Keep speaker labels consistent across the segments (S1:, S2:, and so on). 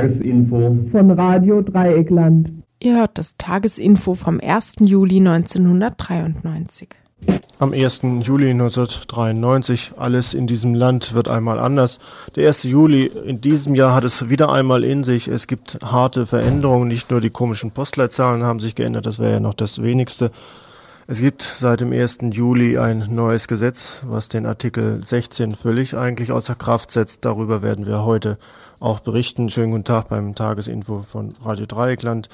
S1: Tagesinfo
S2: von Radio Dreieckland.
S3: Ihr hört das Tagesinfo vom 1. Juli 1993.
S4: Am 1. Juli 1993, alles in diesem Land wird einmal anders. Der 1. Juli in diesem Jahr hat es wieder einmal in sich. Es gibt harte Veränderungen, nicht nur die komischen Postleitzahlen haben sich geändert, das wäre ja noch das wenigste. Es gibt seit dem 1. Juli ein neues Gesetz, was den Artikel 16 völlig eigentlich außer Kraft setzt. Darüber werden wir heute auch berichten. Schönen guten Tag beim Tagesinfo von Radio Dreieckland.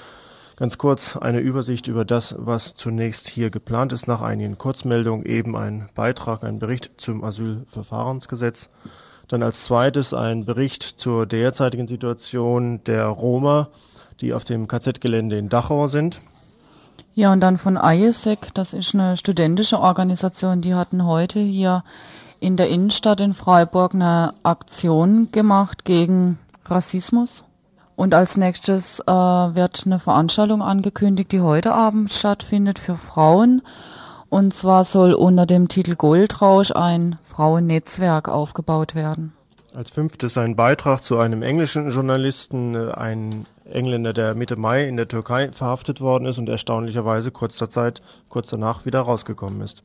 S4: Ganz kurz eine Übersicht über das, was zunächst hier geplant ist. Nach einigen Kurzmeldungen eben ein Beitrag, ein Bericht zum Asylverfahrensgesetz. Dann als zweites ein Bericht zur derzeitigen Situation der Roma, die auf dem KZ-Gelände in Dachau sind.
S5: Ja, und dann von IESEC, das ist eine studentische Organisation, die hatten heute hier in der Innenstadt in Freiburg eine Aktion gemacht gegen Rassismus. Und als nächstes äh, wird eine Veranstaltung angekündigt, die heute Abend stattfindet für Frauen. Und zwar soll unter dem Titel Goldrausch ein Frauennetzwerk aufgebaut werden.
S4: Als fünftes ein Beitrag zu einem englischen Journalisten, äh, ein Engländer, der Mitte Mai in der Türkei verhaftet worden ist und erstaunlicherweise kurz, Zeit, kurz danach wieder rausgekommen ist.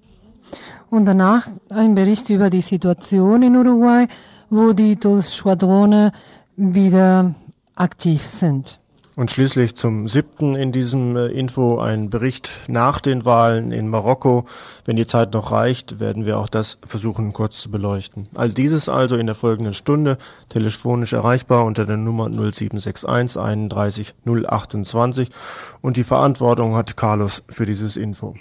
S2: Und danach ein Bericht über die Situation in Uruguay, wo die DOS-Schwadrone wieder aktiv sind.
S4: Und schließlich zum siebten in diesem äh, Info ein Bericht nach den Wahlen in Marokko. Wenn die Zeit noch reicht, werden wir auch das versuchen kurz zu beleuchten. All dieses also in der folgenden Stunde telefonisch erreichbar unter der Nummer 0761 31 028 und die Verantwortung hat Carlos für dieses Info.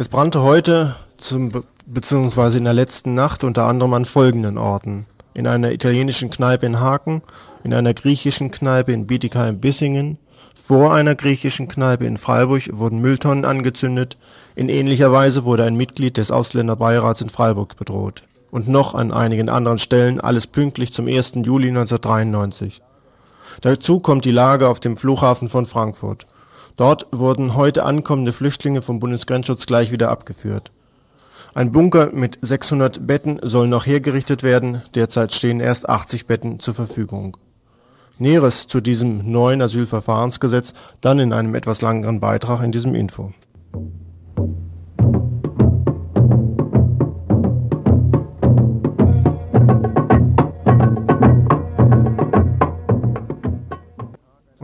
S4: Es brannte heute zum, beziehungsweise in der letzten Nacht unter anderem an folgenden Orten. In einer italienischen Kneipe in Haken, in einer griechischen Kneipe in Bietigheim-Bissingen, vor einer griechischen Kneipe in Freiburg wurden Mülltonnen angezündet, in ähnlicher Weise wurde ein Mitglied des Ausländerbeirats in Freiburg bedroht. Und noch an einigen anderen Stellen alles pünktlich zum 1. Juli 1993. Dazu kommt die Lage auf dem Flughafen von Frankfurt. Dort wurden heute ankommende Flüchtlinge vom Bundesgrenzschutz gleich wieder abgeführt. Ein Bunker mit 600 Betten soll noch hergerichtet werden, derzeit stehen erst 80 Betten zur Verfügung. Näheres zu diesem neuen Asylverfahrensgesetz dann in einem etwas langeren Beitrag in diesem Info.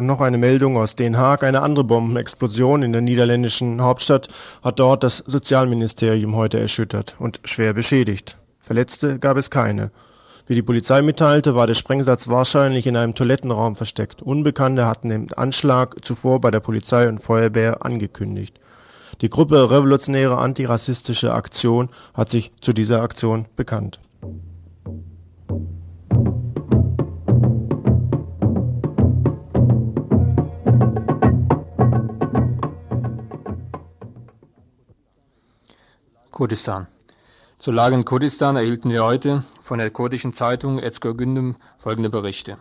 S4: Noch eine Meldung aus Den Haag. Eine andere Bombenexplosion in der niederländischen Hauptstadt hat dort das Sozialministerium heute erschüttert und schwer beschädigt. Verletzte gab es keine. Wie die Polizei mitteilte, war der Sprengsatz wahrscheinlich in einem Toilettenraum versteckt. Unbekannte hatten den Anschlag zuvor bei der Polizei und Feuerwehr angekündigt. Die Gruppe Revolutionäre Antirassistische Aktion hat sich zu dieser Aktion bekannt.
S6: Kurdistan. Zur Lage in Kurdistan erhielten wir heute von der kurdischen Zeitung Ezgor Gündem folgende Berichte.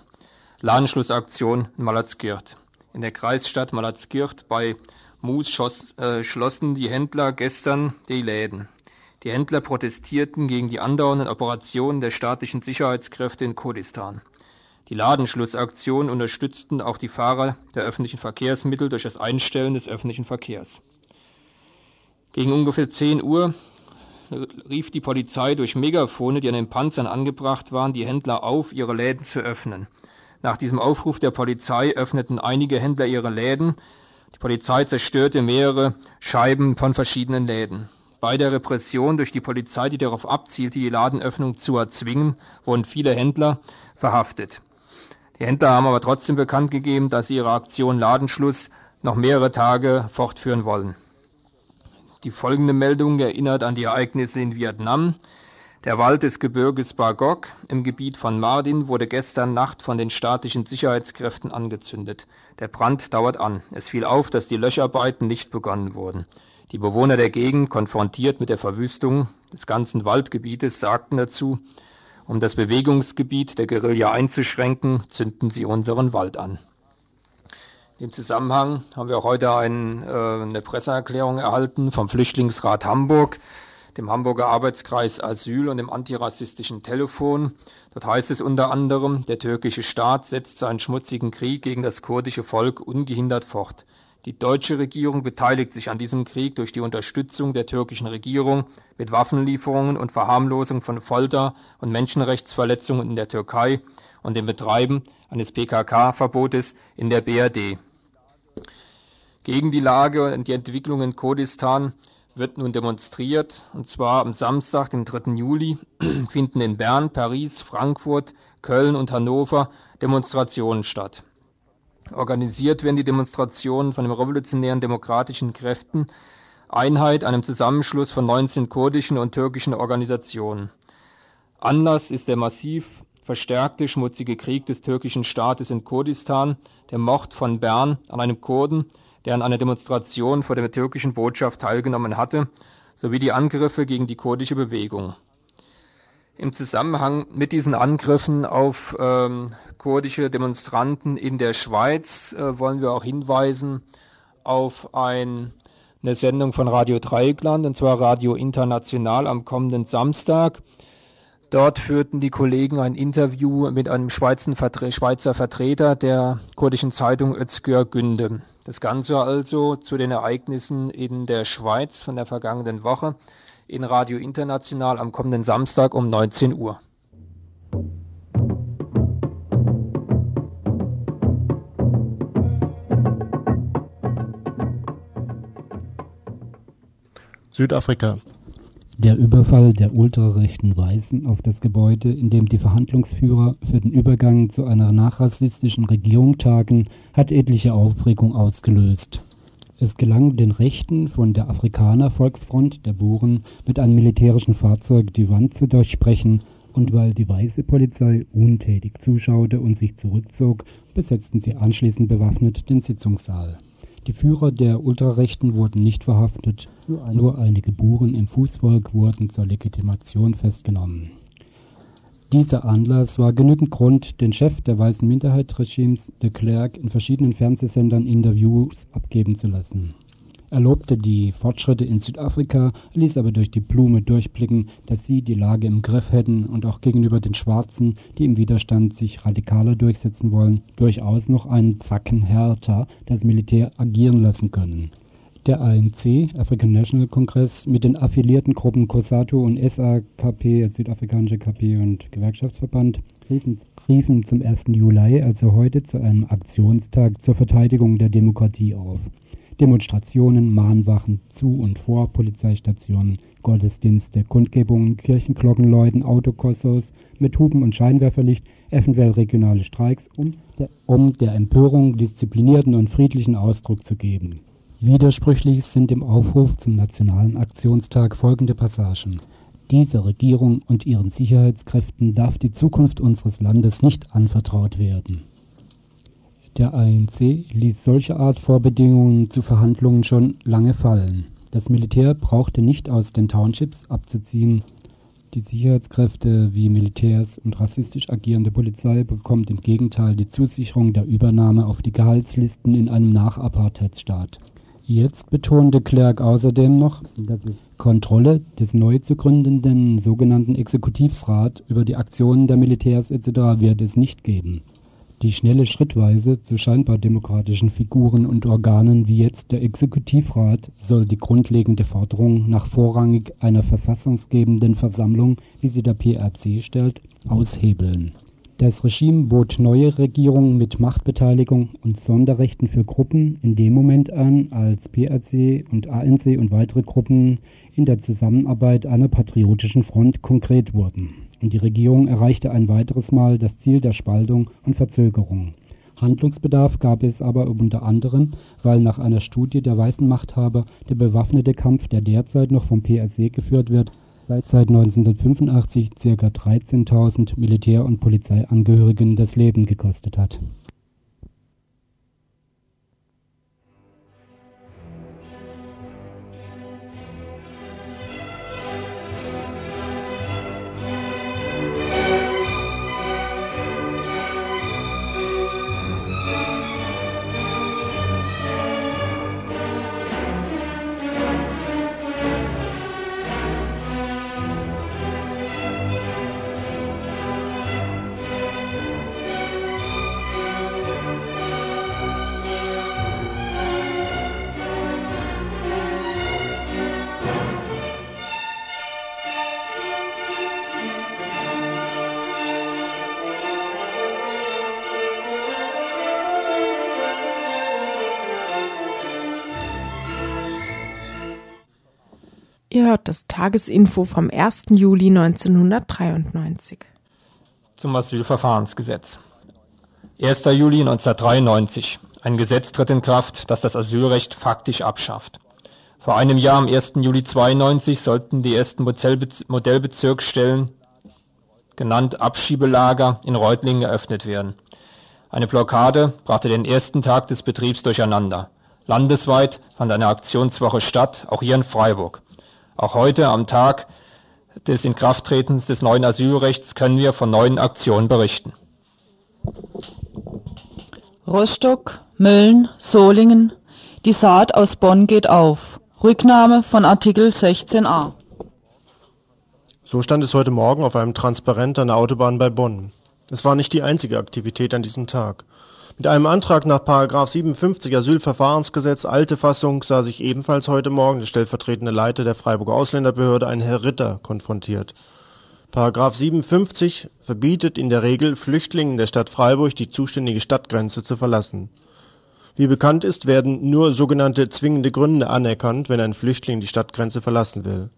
S6: Ladenschlussaktion in Malazgirt. In der Kreisstadt Malazgirt bei Mus äh, schlossen die Händler gestern die Läden. Die Händler protestierten gegen die andauernden Operationen der staatlichen Sicherheitskräfte in Kurdistan. Die Ladenschlussaktion unterstützten auch die Fahrer der öffentlichen Verkehrsmittel durch das Einstellen des öffentlichen Verkehrs. Gegen ungefähr 10 Uhr rief die Polizei durch Megafone, die an den Panzern angebracht waren, die Händler auf, ihre Läden zu öffnen. Nach diesem Aufruf der Polizei öffneten einige Händler ihre Läden. Die Polizei zerstörte mehrere Scheiben von verschiedenen Läden. Bei der Repression durch die Polizei, die darauf abzielte, die Ladenöffnung zu erzwingen, wurden viele Händler verhaftet. Die Händler haben aber trotzdem bekannt gegeben, dass sie ihre Aktion Ladenschluss noch mehrere Tage fortführen wollen. Die folgende Meldung erinnert an die Ereignisse in Vietnam. Der Wald des Gebirges Bagok im Gebiet von Mardin wurde gestern Nacht von den staatlichen Sicherheitskräften angezündet. Der Brand dauert an. Es fiel auf, dass die Löscharbeiten nicht begonnen wurden. Die Bewohner der Gegend, konfrontiert mit der Verwüstung des ganzen Waldgebietes, sagten dazu, um das Bewegungsgebiet der Guerilla einzuschränken, zünden sie unseren Wald an. Im Zusammenhang haben wir auch heute ein, äh, eine Presseerklärung erhalten vom Flüchtlingsrat Hamburg, dem Hamburger Arbeitskreis Asyl und dem antirassistischen Telefon. Dort heißt es unter anderem, der türkische Staat setzt seinen schmutzigen Krieg gegen das kurdische Volk ungehindert fort. Die deutsche Regierung beteiligt sich an diesem Krieg durch die Unterstützung der türkischen Regierung mit Waffenlieferungen und Verharmlosung von Folter und Menschenrechtsverletzungen in der Türkei und dem Betreiben eines PKK-Verbotes in der BRD. Gegen die Lage und die Entwicklung in Kurdistan wird nun demonstriert, und zwar am Samstag, dem 3. Juli, finden in Bern, Paris, Frankfurt, Köln und Hannover Demonstrationen statt. Organisiert werden die Demonstrationen von den revolutionären demokratischen Kräften Einheit, einem Zusammenschluss von 19 kurdischen und türkischen Organisationen. Anlass ist der massiv verstärkte schmutzige Krieg des türkischen Staates in Kurdistan, der Mord von Bern an einem Kurden der an einer Demonstration vor der türkischen Botschaft teilgenommen hatte, sowie die Angriffe gegen die kurdische Bewegung. Im Zusammenhang mit diesen Angriffen auf ähm, kurdische Demonstranten in der Schweiz äh, wollen wir auch hinweisen auf ein, eine Sendung von Radio Dreieckland, und zwar Radio International am kommenden Samstag. Dort führten die Kollegen ein Interview mit einem Schweizer Vertreter der kurdischen Zeitung Özgür Günde. Das Ganze also zu den Ereignissen in der Schweiz von der vergangenen Woche in Radio International am kommenden Samstag um 19 Uhr.
S4: Südafrika.
S1: Der Überfall der ultrarechten Weißen auf das Gebäude, in dem die Verhandlungsführer für den Übergang zu einer nachrassistischen Regierung tagen, hat etliche Aufregung ausgelöst. Es gelang den Rechten von der Afrikaner Volksfront der Buren mit einem militärischen Fahrzeug die Wand zu durchbrechen, und weil die weiße Polizei untätig zuschaute und sich zurückzog, besetzten sie anschließend bewaffnet den Sitzungssaal die Führer der Ultrarechten wurden nicht verhaftet, nur einige Buren im Fußvolk wurden zur Legitimation festgenommen. Dieser Anlass war genügend Grund, den Chef der weißen Minderheitsregimes, de Klerk, in verschiedenen Fernsehsendern Interviews abgeben zu lassen er lobte die Fortschritte in Südafrika, ließ aber durch die Blume durchblicken, dass sie die Lage im Griff hätten und auch gegenüber den Schwarzen, die im Widerstand sich radikaler durchsetzen wollen, durchaus noch einen Zacken härter das Militär agieren lassen können. Der ANC, African National Congress, mit den affiliierten Gruppen COSATU und SAKP, Südafrikanische KP und Gewerkschaftsverband, riefen, riefen zum 1. Juli, also heute, zu einem Aktionstag zur Verteidigung der Demokratie auf. Demonstrationen, Mahnwachen zu und vor Polizeistationen, Gottesdienste, Kundgebungen, Kirchenglockenläuten, Autokorsos mit Hupen und Scheinwerferlicht, eventuell regionale Streiks, um der, um der Empörung disziplinierten und friedlichen Ausdruck zu geben. Widersprüchlich sind im Aufruf zum Nationalen Aktionstag folgende Passagen. Dieser Regierung und ihren Sicherheitskräften darf die Zukunft unseres Landes nicht anvertraut werden. Der ANC ließ solche Art Vorbedingungen zu Verhandlungen schon lange fallen. Das Militär brauchte nicht aus den Townships abzuziehen. Die Sicherheitskräfte wie Militärs und rassistisch agierende Polizei bekommt im Gegenteil die Zusicherung der Übernahme auf die Gehaltslisten in einem Nach-Apartheidsstaat. Jetzt betonte Clerk außerdem noch, Kontrolle des neu zu gründenden sogenannten Exekutivsrat über die Aktionen der Militärs etc. wird es nicht geben. Die schnelle Schrittweise zu scheinbar demokratischen Figuren und Organen wie jetzt der Exekutivrat soll die grundlegende Forderung nach vorrangig einer verfassungsgebenden Versammlung, wie sie der PRC stellt, aushebeln. Das Regime bot neue Regierungen mit Machtbeteiligung und Sonderrechten für Gruppen in dem Moment an, als PRC und ANC und weitere Gruppen in der Zusammenarbeit einer patriotischen Front konkret wurden und die Regierung erreichte ein weiteres Mal das Ziel der Spaltung und Verzögerung. Handlungsbedarf gab es aber unter anderem, weil nach einer Studie der weißen Machthaber der bewaffnete Kampf, der derzeit noch vom PRC geführt wird, seit 1985 ca. 13.000 Militär- und Polizeiangehörigen das Leben gekostet hat
S3: Tagesinfo vom 1. Juli 1993.
S6: Zum Asylverfahrensgesetz. 1. Juli 1993. Ein Gesetz tritt in Kraft, das das Asylrecht faktisch abschafft. Vor einem Jahr, am 1. Juli 92, sollten die ersten Modellbezirksstellen, genannt Abschiebelager, in Reutlingen eröffnet werden. Eine Blockade brachte den ersten Tag des Betriebs durcheinander. Landesweit fand eine Aktionswoche statt, auch hier in Freiburg. Auch heute, am Tag des Inkrafttretens des neuen Asylrechts, können wir von neuen Aktionen berichten.
S5: Rostock, Mölln, Solingen. Die Saat aus Bonn geht auf. Rücknahme von Artikel 16a.
S4: So stand es heute Morgen auf einem Transparent an der Autobahn bei Bonn. Es war nicht die einzige Aktivität an diesem Tag. Mit einem Antrag nach § 57 Asylverfahrensgesetz (alte Fassung) sah sich ebenfalls heute Morgen der stellvertretende Leiter der Freiburger Ausländerbehörde, ein Herr Ritter, konfrontiert. § 57 verbietet in der Regel Flüchtlingen der Stadt Freiburg die zuständige Stadtgrenze zu verlassen. Wie bekannt ist, werden nur sogenannte zwingende Gründe anerkannt, wenn ein Flüchtling die Stadtgrenze verlassen will.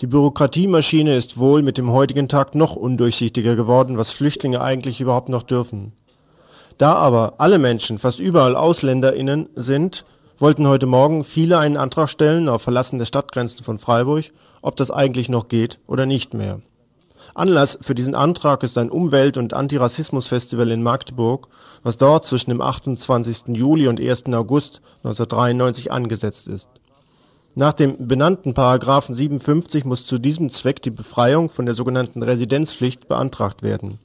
S4: Die Bürokratiemaschine ist wohl mit dem heutigen Tag noch undurchsichtiger geworden, was Flüchtlinge eigentlich überhaupt noch dürfen da aber alle Menschen fast überall AusländerInnen sind, wollten heute Morgen viele einen Antrag stellen auf Verlassen der Stadtgrenzen von Freiburg, ob das eigentlich noch geht oder nicht mehr. Anlass für diesen Antrag ist ein Umwelt- und Antirassismus-Festival in Magdeburg, was dort zwischen dem 28. Juli und 1. August 1993 angesetzt ist. Nach dem benannten Paragraphen 57 muss zu diesem Zweck die Befreiung von der sogenannten Residenzpflicht beantragt werden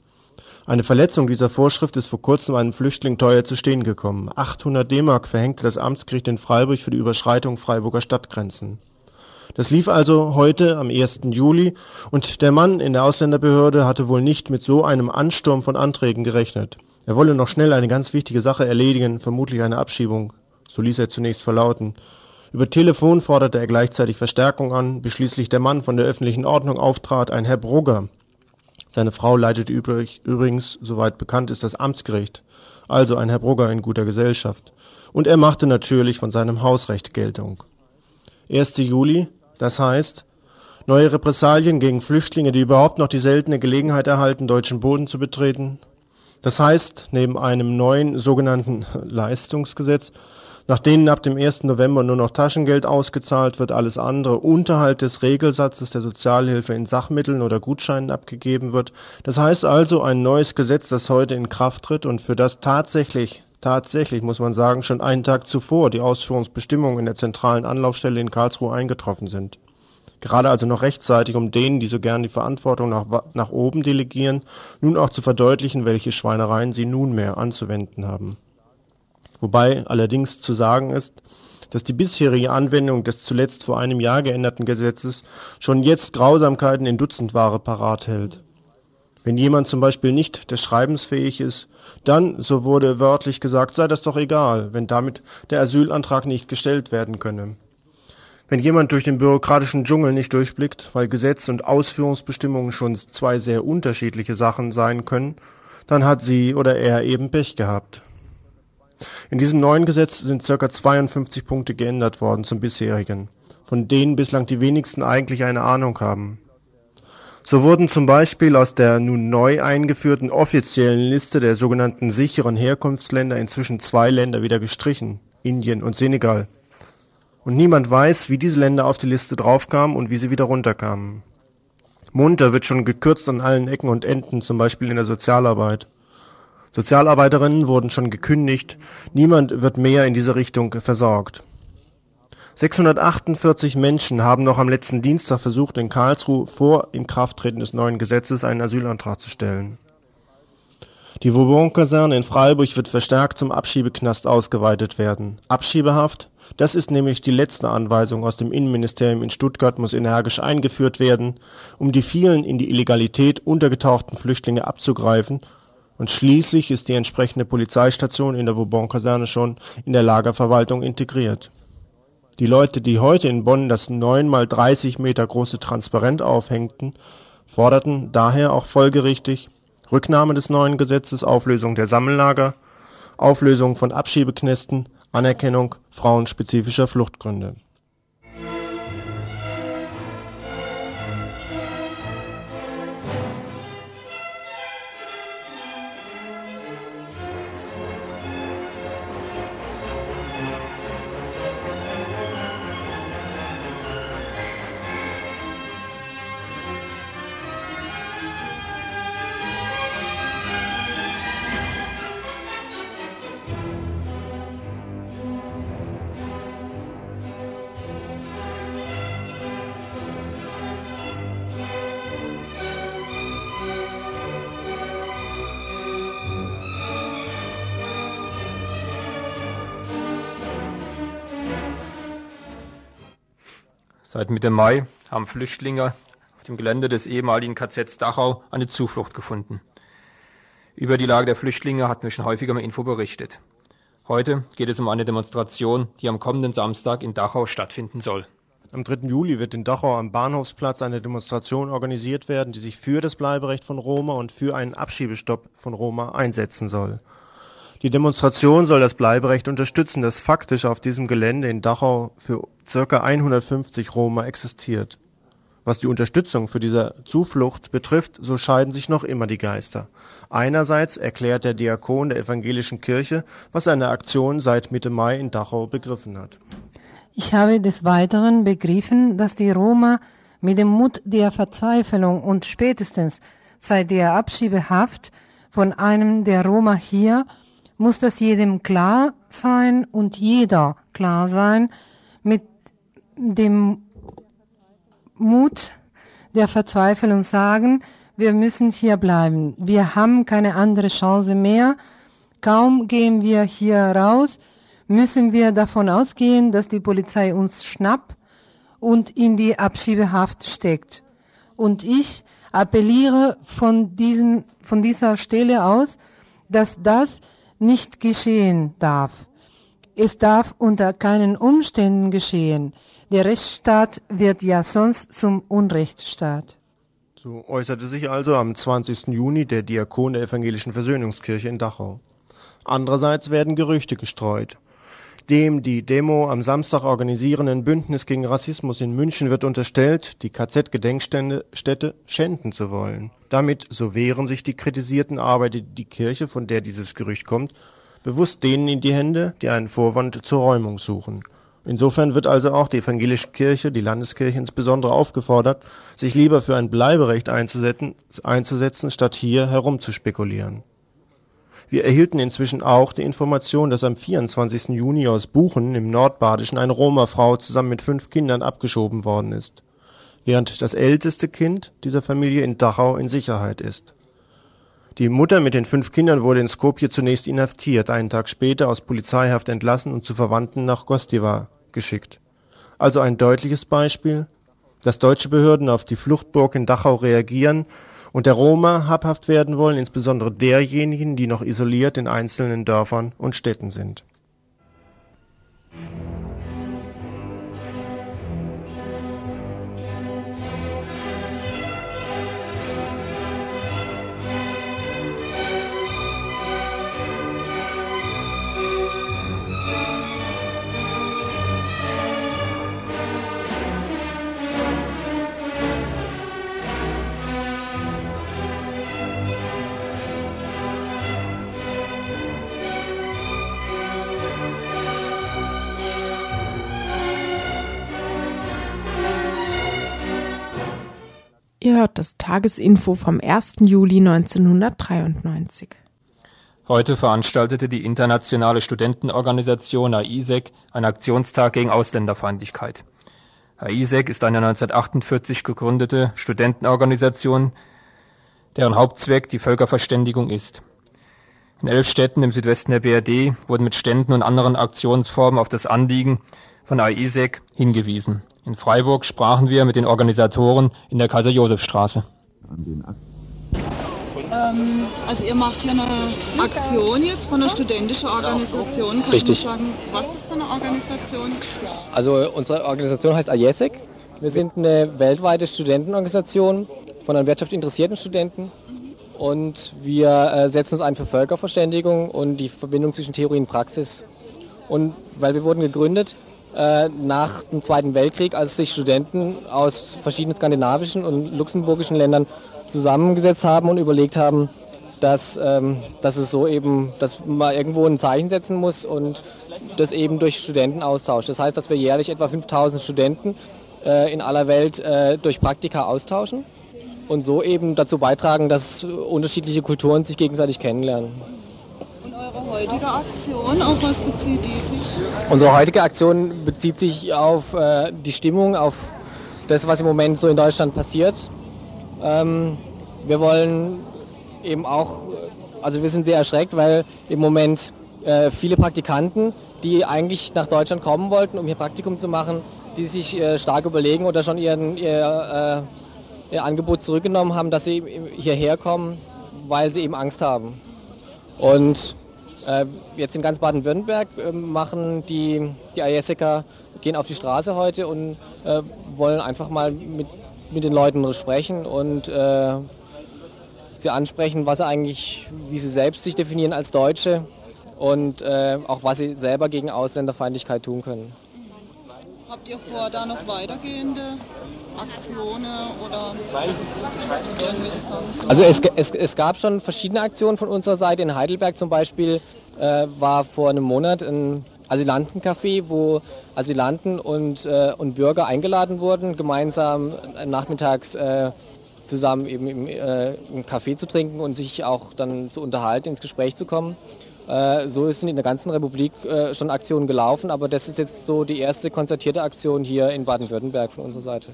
S4: eine Verletzung dieser Vorschrift ist vor kurzem einem Flüchtling teuer zu stehen gekommen. 800 D-Mark verhängte das Amtsgericht in Freiburg für die Überschreitung Freiburger Stadtgrenzen. Das lief also heute am 1. Juli und der Mann in der Ausländerbehörde hatte wohl nicht mit so einem Ansturm von Anträgen gerechnet. Er wolle noch schnell eine ganz wichtige Sache erledigen, vermutlich eine Abschiebung. So ließ er zunächst verlauten. Über Telefon forderte er gleichzeitig Verstärkung an, bis schließlich der Mann von der öffentlichen Ordnung auftrat, ein Herr Brugger. Seine Frau leitet übrigens, soweit bekannt ist, das Amtsgericht, also ein Herr Brugger in guter Gesellschaft. Und er machte natürlich von seinem Hausrecht Geltung. 1. Juli, das heißt, neue Repressalien gegen Flüchtlinge, die überhaupt noch die seltene Gelegenheit erhalten, deutschen Boden zu betreten. Das heißt, neben einem neuen sogenannten Leistungsgesetz nach denen ab dem 1. November nur noch Taschengeld ausgezahlt wird, alles andere unterhalb des Regelsatzes der Sozialhilfe in Sachmitteln oder Gutscheinen abgegeben wird. Das heißt also ein neues Gesetz, das heute in Kraft tritt und für das tatsächlich tatsächlich, muss man sagen, schon einen Tag zuvor die Ausführungsbestimmungen in der zentralen Anlaufstelle in Karlsruhe eingetroffen sind. Gerade also noch rechtzeitig, um denen, die so gern die Verantwortung nach, nach oben delegieren, nun auch zu verdeutlichen, welche Schweinereien sie nunmehr anzuwenden haben wobei allerdings zu sagen ist, dass die bisherige Anwendung des zuletzt vor einem Jahr geänderten Gesetzes schon jetzt Grausamkeiten in Dutzendware parat hält. Wenn jemand zum Beispiel nicht des Schreibens fähig ist, dann, so wurde wörtlich gesagt, sei das doch egal, wenn damit der Asylantrag nicht gestellt werden könne. Wenn jemand durch den bürokratischen Dschungel nicht durchblickt, weil Gesetz und Ausführungsbestimmungen schon zwei sehr unterschiedliche Sachen sein können, dann hat sie oder er eben Pech gehabt. In diesem neuen Gesetz sind ca. 52 Punkte geändert worden zum bisherigen, von denen bislang die wenigsten eigentlich eine Ahnung haben. So wurden zum Beispiel aus der nun neu eingeführten offiziellen Liste der sogenannten sicheren Herkunftsländer inzwischen zwei Länder wieder gestrichen, Indien und Senegal. Und niemand weiß, wie diese Länder auf die Liste draufkamen und wie sie wieder runterkamen. Munter wird schon gekürzt an allen Ecken und Enden, zum Beispiel in der Sozialarbeit. Sozialarbeiterinnen wurden schon gekündigt, niemand wird mehr in diese Richtung versorgt. 648 Menschen haben noch am letzten Dienstag versucht, in Karlsruhe vor Inkrafttreten des neuen Gesetzes einen Asylantrag zu stellen. Die Vauban-Kaserne in Freiburg wird verstärkt zum Abschiebeknast ausgeweitet werden. Abschiebehaft, das ist nämlich die letzte Anweisung aus dem Innenministerium in Stuttgart, muss energisch eingeführt werden, um die vielen in die Illegalität untergetauchten Flüchtlinge abzugreifen und schließlich ist die entsprechende Polizeistation in der Vauban-Kaserne schon in der Lagerverwaltung integriert. Die Leute, die heute in Bonn das 9 mal 30 Meter große Transparent aufhängten, forderten daher auch folgerichtig Rücknahme des neuen Gesetzes, Auflösung der Sammellager, Auflösung von Abschiebeknästen, Anerkennung frauenspezifischer Fluchtgründe
S6: Mitte Mai haben Flüchtlinge auf dem Gelände des ehemaligen KZ Dachau eine Zuflucht gefunden. Über die Lage der Flüchtlinge hatten wir schon häufiger mal Info berichtet. Heute geht es um eine Demonstration, die am kommenden Samstag in Dachau stattfinden soll.
S4: Am 3. Juli wird in Dachau am Bahnhofsplatz eine Demonstration organisiert werden, die sich für das Bleiberecht von Roma und für einen Abschiebestopp von Roma einsetzen soll. Die Demonstration soll das Bleiberecht unterstützen, das faktisch auf diesem Gelände in Dachau für ca. 150 Roma existiert. Was die Unterstützung für diese Zuflucht betrifft, so scheiden sich noch immer die Geister. Einerseits erklärt der Diakon der evangelischen Kirche, was seine Aktion seit Mitte Mai in Dachau begriffen hat.
S2: Ich habe des Weiteren begriffen, dass die Roma mit dem Mut der Verzweiflung und spätestens seit der Abschiebehaft von einem der Roma hier muss das jedem klar sein und jeder klar sein mit dem Mut der Verzweiflung sagen, wir müssen hier bleiben. Wir haben keine andere Chance mehr. Kaum gehen wir hier raus, müssen wir davon ausgehen, dass die Polizei uns schnappt und in die Abschiebehaft steckt. Und ich appelliere von, diesen, von dieser Stelle aus, dass das nicht geschehen darf. Es darf unter keinen Umständen geschehen. Der Rechtsstaat wird ja sonst zum Unrechtsstaat.
S4: So äußerte sich also am 20. Juni der Diakon der Evangelischen Versöhnungskirche in Dachau. Andererseits werden Gerüchte gestreut. Dem die Demo am Samstag organisierenden Bündnis gegen Rassismus in München wird unterstellt, die KZ-Gedenkstätte schänden zu wollen. Damit, so wehren sich die Kritisierten, arbeitet die Kirche, von der dieses Gerücht kommt, bewusst denen in die Hände, die einen Vorwand zur Räumung suchen. Insofern wird also auch die evangelische Kirche, die Landeskirche insbesondere aufgefordert, sich lieber für ein Bleiberecht einzusetzen, einzusetzen statt hier herumzuspekulieren. Wir erhielten inzwischen auch die Information, dass am 24. Juni aus Buchen im Nordbadischen eine Roma-Frau zusammen mit fünf Kindern abgeschoben worden ist während das älteste Kind dieser Familie in Dachau in Sicherheit ist. Die Mutter mit den fünf Kindern wurde in Skopje zunächst inhaftiert, einen Tag später aus Polizeihaft entlassen und zu Verwandten nach Gostiva geschickt. Also ein deutliches Beispiel, dass deutsche Behörden auf die Fluchtburg in Dachau reagieren und der Roma habhaft werden wollen, insbesondere derjenigen, die noch isoliert in einzelnen Dörfern und Städten sind.
S3: Ihr hört das Tagesinfo vom 1. Juli 1993.
S6: Heute veranstaltete die internationale Studentenorganisation AISEC einen Aktionstag gegen Ausländerfeindlichkeit. AISEC ist eine 1948 gegründete Studentenorganisation, deren Hauptzweck die Völkerverständigung ist. In elf Städten im Südwesten der BRD wurden mit Ständen und anderen Aktionsformen auf das Anliegen von AISEC hingewiesen. In Freiburg sprachen wir mit den Organisatoren in der Kaiser-Josef-Straße.
S5: Ähm, also ihr macht hier eine Aktion jetzt von einer studentischen Organisation. Kann
S7: Richtig.
S5: sagen, was das für eine Organisation ist?
S7: Also unsere Organisation heißt AJESEC. Wir sind eine weltweite Studentenorganisation von an Wirtschaft interessierten Studenten. Und wir äh, setzen uns ein für Völkerverständigung und die Verbindung zwischen Theorie und Praxis. Und weil wir wurden gegründet äh, nach dem Zweiten Weltkrieg, als sich Studenten aus verschiedenen skandinavischen und luxemburgischen Ländern zusammengesetzt haben und überlegt haben, dass, ähm, dass es so eben, dass man irgendwo ein Zeichen setzen muss und das eben durch Studentenaustausch. Das heißt, dass wir jährlich etwa 5000 Studenten äh, in aller Welt äh, durch Praktika austauschen und so eben dazu beitragen, dass unterschiedliche Kulturen sich gegenseitig kennenlernen.
S5: Eure heutige Aktion, auf was bezieht die sich?
S7: Unsere heutige Aktion bezieht sich auf äh, die Stimmung, auf das, was im Moment so in Deutschland passiert. Ähm, wir wollen eben auch, also wir sind sehr erschreckt, weil im Moment äh, viele Praktikanten, die eigentlich nach Deutschland kommen wollten, um hier Praktikum zu machen, die sich äh, stark überlegen oder schon ihren, ihr, äh, ihr Angebot zurückgenommen haben, dass sie hierher kommen, weil sie eben Angst haben. Und jetzt in ganz Baden-Württemberg äh, machen die, die ISECA, gehen auf die Straße heute und äh, wollen einfach mal mit, mit den Leuten sprechen und äh, sie ansprechen, was sie eigentlich, wie sie selbst sich definieren als Deutsche und äh, auch was sie selber gegen Ausländerfeindlichkeit tun können.
S8: Habt ihr vor, da noch weitergehende Aktionen oder
S7: irgendwelche Sachen? Also es, es, es, gab schon verschiedene Aktionen von unserer Seite. In Heidelberg zum Beispiel äh, war vor einem Monat ein Asylantencafé, wo Asylanten und, äh, und Bürger eingeladen wurden, gemeinsam nachmittags äh, zusammen eben im, äh, im Café zu trinken und sich auch dann zu unterhalten, ins Gespräch zu kommen. Äh, so ist in der ganzen Republik äh, schon Aktionen gelaufen, aber das ist jetzt so die erste konzertierte Aktion hier in Baden-Württemberg von unserer Seite.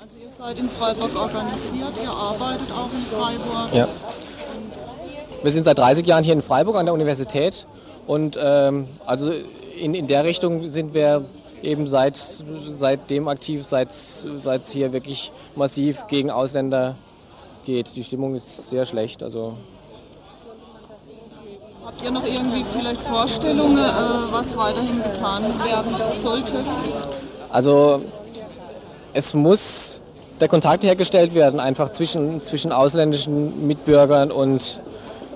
S8: Also ihr seid in Freiburg organisiert, ihr arbeitet auch in Freiburg.
S7: Ja. Wir sind seit 30 Jahren hier in Freiburg an der Universität und ähm, also in, in der Richtung sind wir eben seit, seitdem aktiv, seit es hier wirklich massiv gegen Ausländer geht. Die Stimmung ist sehr schlecht. Also
S8: Habt ihr noch irgendwie vielleicht Vorstellungen, äh, was weiterhin getan werden sollte?
S7: Also es muss der Kontakt hergestellt werden, einfach zwischen, zwischen ausländischen Mitbürgern und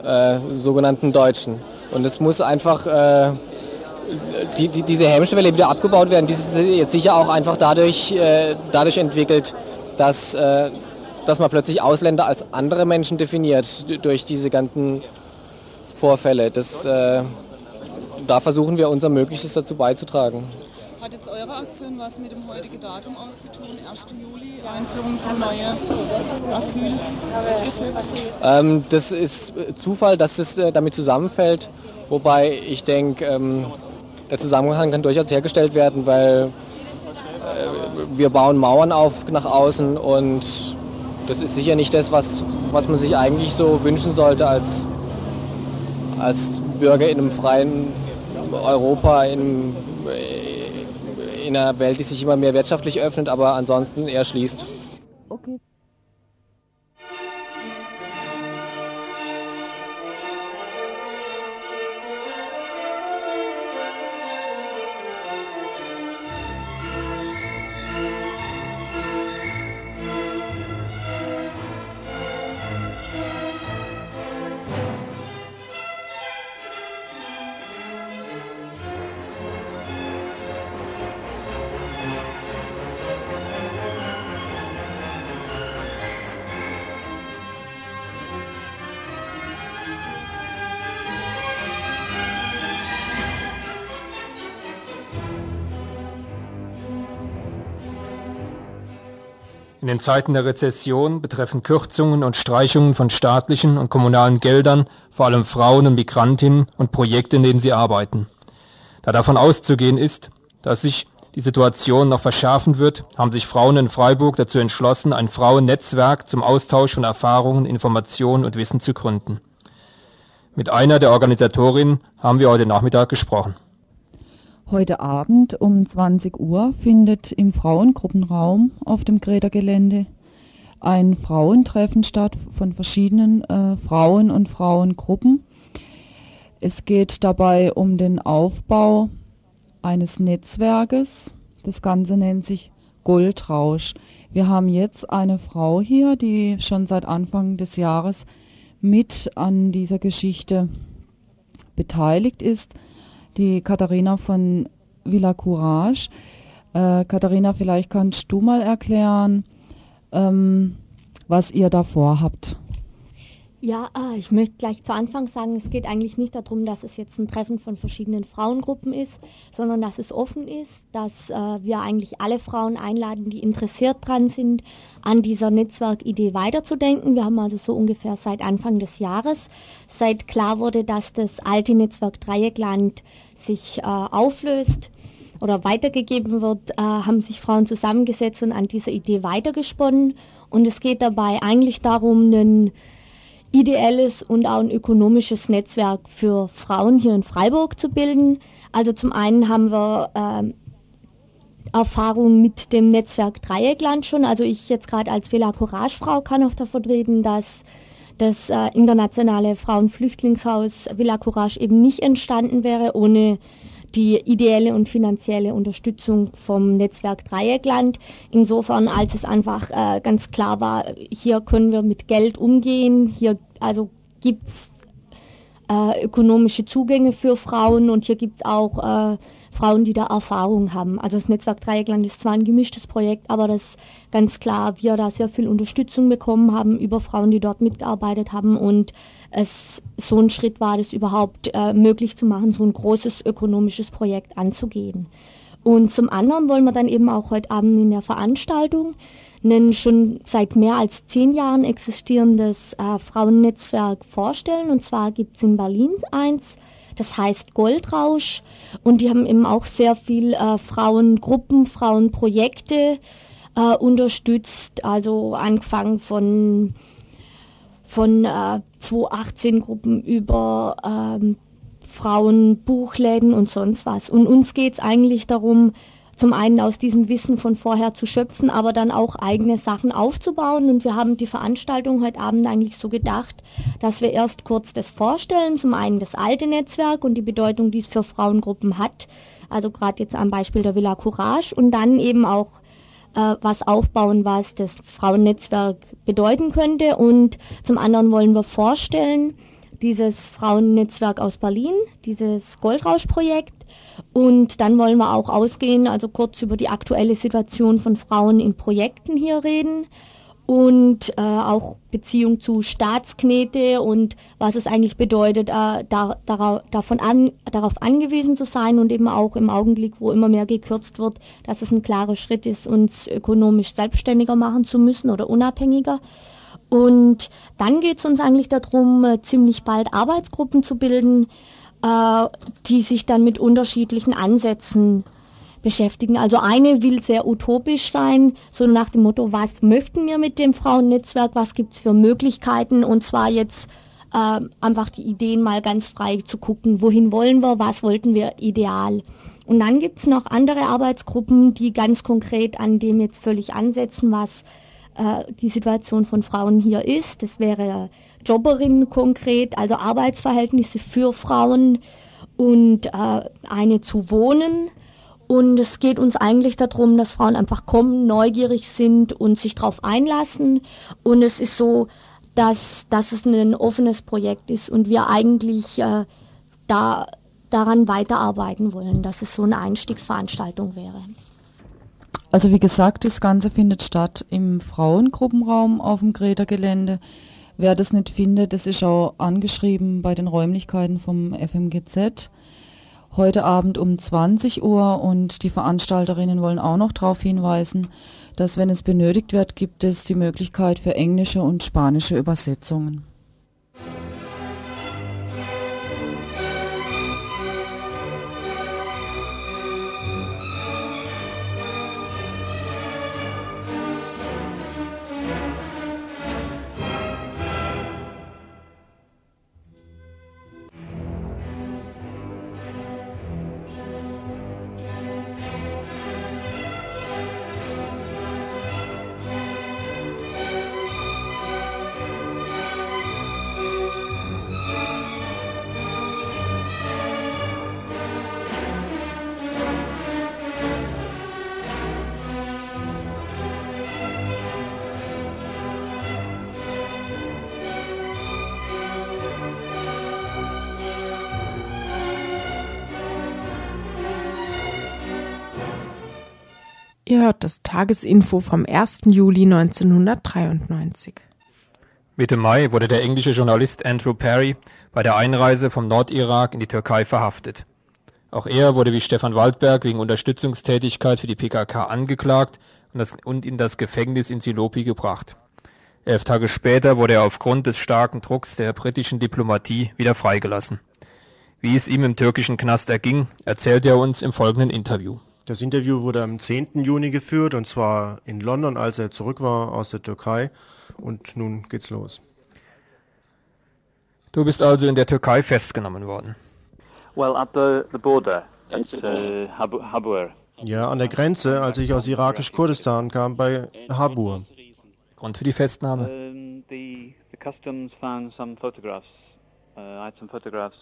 S7: äh, sogenannten Deutschen. Und es muss einfach äh, die, die, diese Hemmschwelle wieder abgebaut werden. Die ist jetzt sicher auch einfach dadurch, äh, dadurch entwickelt, dass, äh, dass man plötzlich Ausländer als andere Menschen definiert durch diese ganzen Vorfälle. Das, äh, da versuchen wir unser Möglichstes dazu beizutragen.
S8: Hat jetzt eure Aktion was mit dem heutigen Datum auch zu tun? 1. Juli, Einführung von neuen Asylgesetz?
S7: Ähm, das ist Zufall, dass es äh, damit zusammenfällt. Wobei ich denke, ähm, der Zusammenhang kann durchaus hergestellt werden, weil äh, wir bauen Mauern auf nach außen und das ist sicher nicht das, was, was man sich eigentlich so wünschen sollte als als Bürger in einem freien Europa, in, in einer Welt, die sich immer mehr wirtschaftlich öffnet, aber ansonsten eher schließt. Okay.
S6: Den Zeiten der Rezession betreffen Kürzungen und Streichungen von staatlichen und kommunalen Geldern vor allem Frauen und Migrantinnen und Projekte, in denen sie arbeiten. Da davon auszugehen ist, dass sich die Situation noch verschärfen wird, haben sich Frauen in Freiburg dazu entschlossen, ein Frauennetzwerk zum Austausch von Erfahrungen, Informationen und Wissen zu gründen. Mit einer der Organisatorinnen haben wir heute Nachmittag gesprochen.
S5: Heute Abend um 20 Uhr findet im Frauengruppenraum auf dem Greta-Gelände ein Frauentreffen statt von verschiedenen äh, Frauen und Frauengruppen. Es geht dabei um den Aufbau eines Netzwerkes. Das Ganze nennt sich Goldrausch. Wir haben jetzt eine Frau hier, die schon seit Anfang des Jahres mit an dieser Geschichte beteiligt ist die Katharina von Villa Courage. Äh, Katharina, vielleicht kannst du mal erklären, ähm, was ihr da vorhabt.
S9: Ja, äh, ich möchte gleich zu Anfang sagen, es geht eigentlich nicht darum, dass es jetzt ein Treffen von verschiedenen Frauengruppen ist, sondern dass es offen ist, dass äh, wir eigentlich alle Frauen einladen, die interessiert dran sind, an dieser Netzwerkidee weiterzudenken. Wir haben also so ungefähr seit Anfang des Jahres, seit klar wurde, dass das alte Netzwerk Dreieckland sich äh, auflöst oder weitergegeben wird, äh, haben sich Frauen zusammengesetzt und an dieser Idee weitergesponnen. Und es geht dabei eigentlich darum, einen ideelles und auch ein ökonomisches Netzwerk für Frauen hier in Freiburg zu bilden. Also zum einen haben wir ähm, Erfahrung mit dem Netzwerk Dreieckland schon. Also ich jetzt gerade als Villa Courage Frau kann auch da vertreten, dass das äh, internationale Frauenflüchtlingshaus Villa Courage eben nicht entstanden wäre ohne die ideelle und finanzielle Unterstützung vom Netzwerk Dreieckland. Insofern, als es einfach äh, ganz klar war, hier können wir mit Geld umgehen, hier also gibt's äh, ökonomische Zugänge für Frauen und hier gibt's auch äh, Frauen, die da Erfahrung haben. Also das Netzwerk Dreieckland ist zwar ein gemischtes Projekt, aber das ganz klar, wir da sehr viel Unterstützung bekommen haben über Frauen, die dort mitgearbeitet haben und es so ein Schritt war, das überhaupt äh, möglich zu machen, so ein großes ökonomisches Projekt anzugehen. Und zum anderen wollen wir dann eben auch heute Abend in der Veranstaltung ein schon seit mehr als zehn Jahren existierendes äh, Frauennetzwerk vorstellen. Und zwar gibt es in Berlin eins, das heißt Goldrausch. Und die haben eben auch sehr viel äh, Frauengruppen, Frauenprojekte äh, unterstützt. Also angefangen von, von äh, 218 Gruppen über ähm, Frauenbuchläden und sonst was. Und uns geht es eigentlich darum, zum einen aus diesem Wissen von vorher zu schöpfen, aber dann auch eigene Sachen aufzubauen. Und wir haben die Veranstaltung heute Abend eigentlich so gedacht, dass wir erst kurz das vorstellen, zum einen das alte Netzwerk und die Bedeutung, die es für Frauengruppen hat, also gerade jetzt am Beispiel der Villa Courage und dann eben auch äh, was aufbauen, was das Frauennetzwerk bedeuten könnte. Und zum anderen wollen wir vorstellen, dieses Frauennetzwerk aus Berlin, dieses Goldrauschprojekt und dann wollen wir auch ausgehen, also kurz über die aktuelle Situation von Frauen in Projekten hier reden und äh, auch Beziehung zu Staatsknete und was es eigentlich bedeutet, äh, da, darauf, davon an, darauf angewiesen zu sein und eben auch im Augenblick, wo immer mehr gekürzt wird, dass es ein klarer Schritt ist, uns ökonomisch selbstständiger machen zu müssen oder unabhängiger. Und dann geht es uns eigentlich darum, äh, ziemlich bald Arbeitsgruppen zu bilden, äh, die sich dann mit unterschiedlichen Ansätzen beschäftigen. Also eine will sehr utopisch sein, so nach dem Motto, was möchten wir mit dem Frauennetzwerk, was gibt's für Möglichkeiten und zwar jetzt äh, einfach die Ideen mal ganz frei zu gucken, wohin wollen wir, was wollten wir ideal. Und dann gibt's noch andere Arbeitsgruppen, die ganz konkret an dem jetzt völlig ansetzen, was äh, die Situation von Frauen hier ist. Das wäre Jobberinnen konkret, also Arbeitsverhältnisse für Frauen und äh, eine zu wohnen. Und es geht uns eigentlich darum, dass Frauen einfach kommen, neugierig sind und sich darauf einlassen. Und es ist so, dass, dass es ein offenes Projekt ist und wir eigentlich äh, da daran weiterarbeiten wollen, dass es so eine Einstiegsveranstaltung wäre.
S10: Also wie gesagt, das Ganze findet statt im Frauengruppenraum auf dem Greta-Gelände. Wer das nicht findet, das ist auch angeschrieben bei den Räumlichkeiten vom FMGZ. Heute Abend um 20 Uhr und die Veranstalterinnen wollen auch noch darauf hinweisen, dass wenn es benötigt wird, gibt es die Möglichkeit für englische und spanische Übersetzungen. Ihr hört das Tagesinfo vom 1. Juli 1993.
S6: Mitte Mai wurde der englische Journalist Andrew Perry bei der Einreise vom Nordirak in die Türkei verhaftet. Auch er wurde wie Stefan Waldberg wegen Unterstützungstätigkeit für die PKK angeklagt und, das, und in das Gefängnis in Silopi gebracht. Elf Tage später wurde er aufgrund des starken Drucks der britischen Diplomatie wieder freigelassen. Wie es ihm im türkischen Knast erging, erzählt er uns im folgenden Interview.
S4: Das Interview wurde am 10. Juni geführt und zwar in London, als er zurück war aus der Türkei. Und nun geht's los.
S6: Du bist also in der Türkei festgenommen worden.
S11: Well, at the, the border at uh, Habur,
S4: Ja, an der Grenze, als ich aus irakisch-Kurdistan kam, bei Habur.
S6: Grund für die Festnahme?
S11: Um, the, the customs found some photographs. Uh, I had some photographs.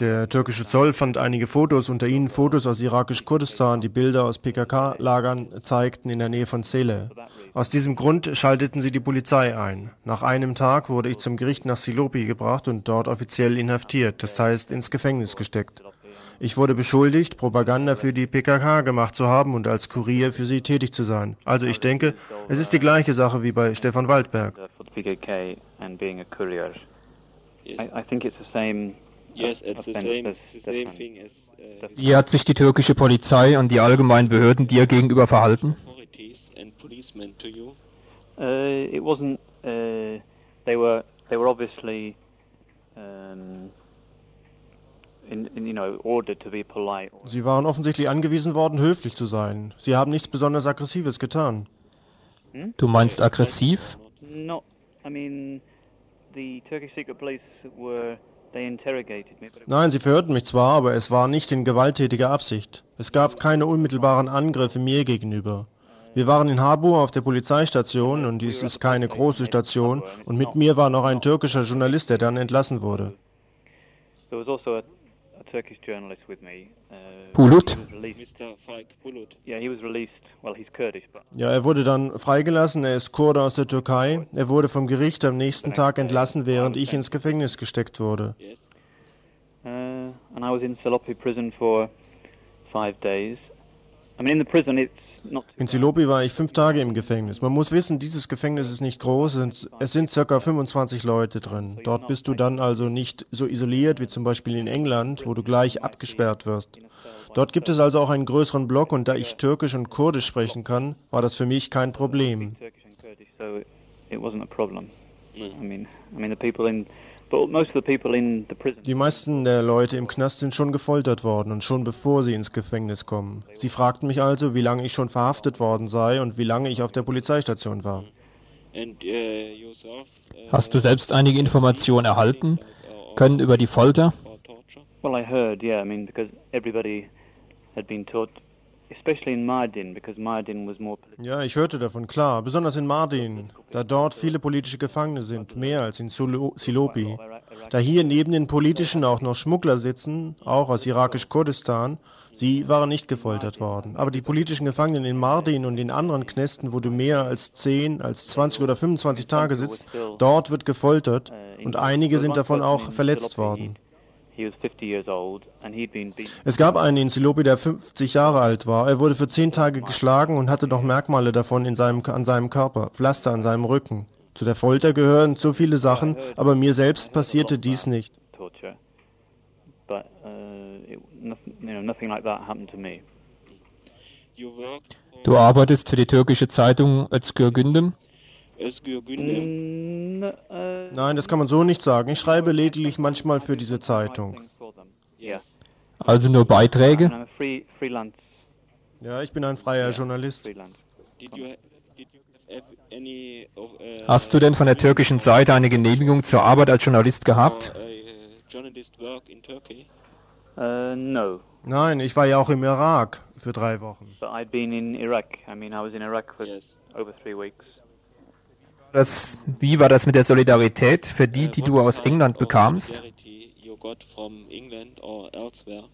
S4: Der türkische Zoll fand einige Fotos, unter ihnen Fotos aus irakisch-Kurdistan, die Bilder aus PKK-Lagern zeigten in der Nähe von Sele. Aus diesem Grund schalteten sie die Polizei ein. Nach einem Tag wurde ich zum Gericht nach Silopi gebracht und dort offiziell inhaftiert, das heißt ins Gefängnis gesteckt. Ich wurde beschuldigt, Propaganda für die PKK gemacht zu haben und als Kurier für sie tätig zu sein. Also ich denke, es ist die gleiche Sache wie bei Stefan Waldberg.
S11: I, I think it's the same.
S12: Yes, it's the same, the same thing as uh,
S6: Wie hat sich die türkische Polizei und die allgemeinen Behörden dir gegenüber verhalten?
S12: authorities and policemen to you.
S11: Uh, it wasn't. Uh, they were. They were obviously. Um, in, in, you know, ordered to be polite.
S4: Sie waren offensichtlich angewiesen worden, höflich zu sein. Sie haben nichts besonders Aggressives getan.
S6: Du meinst aggressiv?
S11: Not. I mean, the Turkish secret police were.
S4: Nein, sie verhörten mich zwar, aber es war nicht in gewalttätiger Absicht. Es gab keine unmittelbaren Angriffe mir gegenüber. Wir waren in Habur auf der Polizeistation und dies ist keine große Station und mit mir war noch ein türkischer Journalist, der dann entlassen wurde.
S11: there was also a Turkish journalist with me. Uh,
S6: Bulut?
S11: he was released.
S12: Mr. Faik Bulut.
S11: Yeah, he was released. Well, he's Kurdish, but
S4: Ja, er wurde dann freigelassen, er ist Kurde aus der Türkei. Er wurde vom Gericht am nächsten Tag entlassen, während ich ins Gefängnis gesteckt wurde.
S12: Yes.
S11: Uh, and I was in Salopi prison for five days. I mean, in the prison, it's.
S4: In Silopi war ich fünf Tage im Gefängnis. Man muss wissen, dieses Gefängnis ist nicht groß, es- sind circa 25 Leute drin. Dort bist du dann also nicht so isoliert wie zum Beispiel in England, wo du gleich abgesperrt wirst. Dort gibt es also auch einen größeren Block und da ich Türkisch und Kurdisch sprechen kann, war das für mich kein problem.
S11: I mean, I mean, the people in, but most of the people in the prison.
S4: Die meisten der Leute im Knast sind schon gefoltert worden und schon bevor sie ins Gefängnis kommen. Sie fragten mich also, wie lange ich schon verhaftet worden sei und wie lange ich auf der Polizeistation war.
S12: And uh, yourself? Uh,
S6: Hast du selbst einige Informationen erhalten können über die Folter?
S11: Well, I heard, yeah. I mean, because everybody had been taught,
S4: Ja, ich hörte davon, klar, besonders in Mardin, da dort viele politische Gefangene sind, mehr als in Silopi. Da hier neben den politischen auch noch Schmuggler sitzen, auch aus irakisch-Kurdistan, sie waren nicht gefoltert worden. Aber die politischen Gefangenen in Mardin und in anderen Knästen, wo du mehr als 10, als 20 oder 25 Tage sitzt, dort wird gefoltert und einige sind davon auch verletzt worden. Es gab einen in Silopi, der 50 Jahre alt war. Er wurde für 10 Tage geschlagen und hatte noch Merkmale davon in seinem, an seinem Körper, Pflaster an seinem Rücken. Zu der Folter gehören so viele Sachen, aber mir selbst passierte dies nicht.
S11: uh,
S6: Du arbeitest für die türkische Zeitung Özgür Gündem.
S11: Mm, uh,
S4: Nein, das kann man so nicht sagen. Ich schreibe lediglich manchmal für diese Zeitung.
S6: Also nur Beiträge?
S4: Ja, ich bin ein freier Journalist.
S12: Uh,
S6: Hast du denn von der türkischen Seite eine Genehmigung zur Arbeit als Journalist gehabt?
S12: for, uh,
S11: no,
S4: Nein, ich war ja auch im Irak für drei Wochen.
S11: but I'd been in Iraq. I mean, I was in Iraq for
S12: Yes.
S11: over three weeks.
S6: Das, wie war das mit der Solidarität für die, die du aus England bekamst?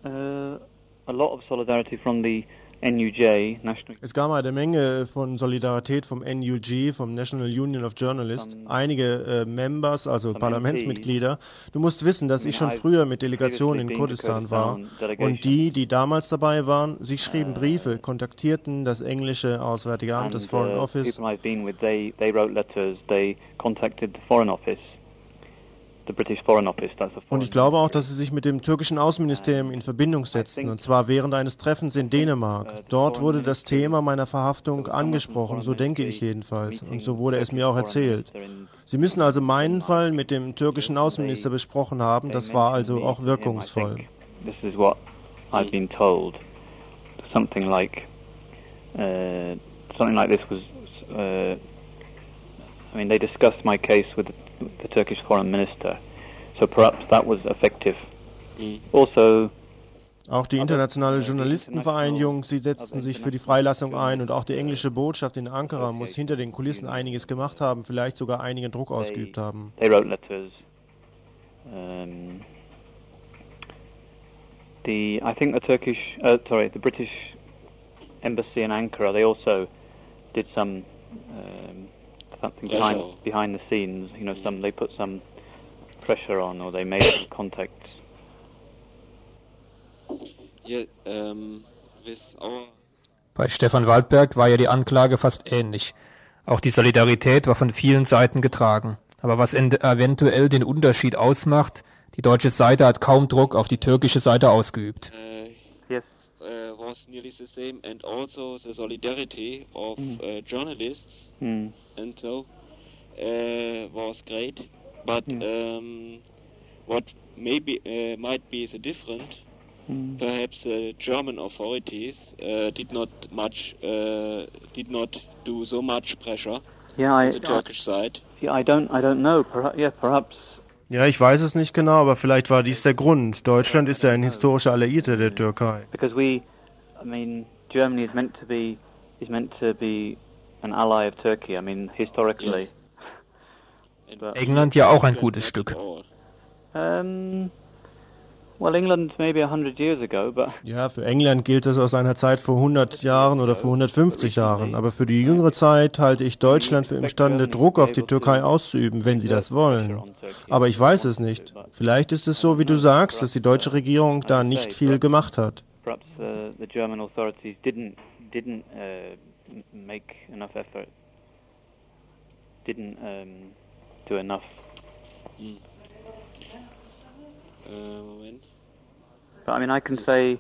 S11: Uh, a lot of solidarity from the NUJ.
S4: Es gab eine Menge von Solidarität vom NUG, vom National Union of Journalists, einige äh, Members, also Parlamentsmitglieder. Du musst wissen, dass ich schon früher mit Delegationen in Kurdistan war. Und die, die damals dabei waren, sie schrieben Briefe, kontaktierten das englische Auswärtige Amt, das
S11: and,
S4: Foreign Office. Und ich glaube auch, dass sie sich mit dem türkischen Außenministerium in Verbindung setzten, und zwar während eines Treffens in Dänemark. Dort wurde das Thema meiner Verhaftung angesprochen, so denke ich jedenfalls, und so wurde es mir auch erzählt. Sie müssen also meinen Fall mit dem türkischen Außenminister besprochen haben, das war also auch wirkungsvoll.
S11: This is what I've been told. Something like, uh, something like this was. Uh, I mean, they discussed my case with the, the Turkish foreign minister, so perhaps that was effective. Also,
S4: Auch die internationale Journalistenvereinigung, sie setzten sich für die Freilassung ein und auch die englische Botschaft in Ankara muss hinter den Kulissen einiges gemacht haben, vielleicht sogar einigen Druck ausgeübt haben.
S11: They wrote letters. Um, the I think the Turkish, uh, sorry, the British embassy in Ankara, they also did some um, something behind behind the scenes. You know, some they put some pressure on, or they made some contacts.
S12: Yeah, um, with our
S6: Bei Stefan Waldberg war ja die Anklage fast ähnlich. Auch die Solidarität war von vielen Seiten getragen. Aber was ent- eventuell den Unterschied ausmacht, die deutsche Seite hat kaum Druck auf die türkische Seite ausgeübt.
S12: uh, was nearly the same, and also the solidarity of uh, journalists
S11: Mm.
S12: and so uh, was great. But um, what maybe uh, might be the different,
S11: Mm.
S12: perhaps the German authorities uh, did not much uh, did not do so much pressure
S11: Yeah, I,
S12: on the Turkish side.
S11: yeah, I don't, I don't know. Perhaps, yeah, perhaps.
S4: Ja, ich weiß es nicht genau, aber vielleicht war dies der Grund. Deutschland ist ja ein historischer Alliierter der Türkei.
S11: because we, I mean, Germany is meant to be is meant to be an ally of Turkey. I mean, historically. But,
S6: England ja auch ein gutes Stück.
S11: um, well, England maybe a hundred years ago, but
S4: Ja, für England gilt es aus einer Zeit vor 100 Jahren oder vor 150 Jahren, aber für die jüngere Zeit halte ich Deutschland für imstande, Druck auf die Türkei auszuüben, wenn sie das wollen. Aber ich weiß es nicht. Vielleicht ist es so, wie du sagst, dass die deutsche Regierung da nicht viel gemacht hat.
S11: Perhaps uh, the German authorities didn't didn't uh, make enough effort. Didn't um, do enough.
S12: Uh,
S11: But I mean, I can say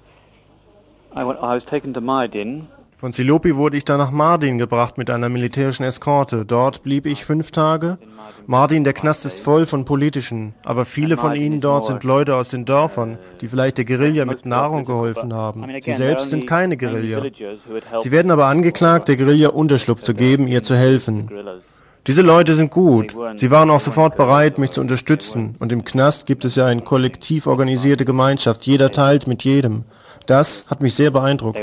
S11: I, I was taken to Mardin.
S4: Von Silopi wurde ich dann nach Mardin gebracht mit einer militärischen Eskorte. Dort blieb ich fünf Tage. Mardin, der Knast ist voll von Politischen, aber viele von ihnen dort sind Leute aus den Dörfern, die vielleicht der Guerilla mit Nahrung geholfen haben. Sie selbst sind keine Guerilla. Sie werden aber angeklagt, der Guerilla Unterschlupf zu geben, ihr zu helfen. Diese Leute sind gut. Sie waren auch sofort bereit, mich zu unterstützen. Und im Knast gibt es ja eine kollektiv organisierte Gemeinschaft. Jeder teilt mit jedem. Das hat mich sehr beeindruckt.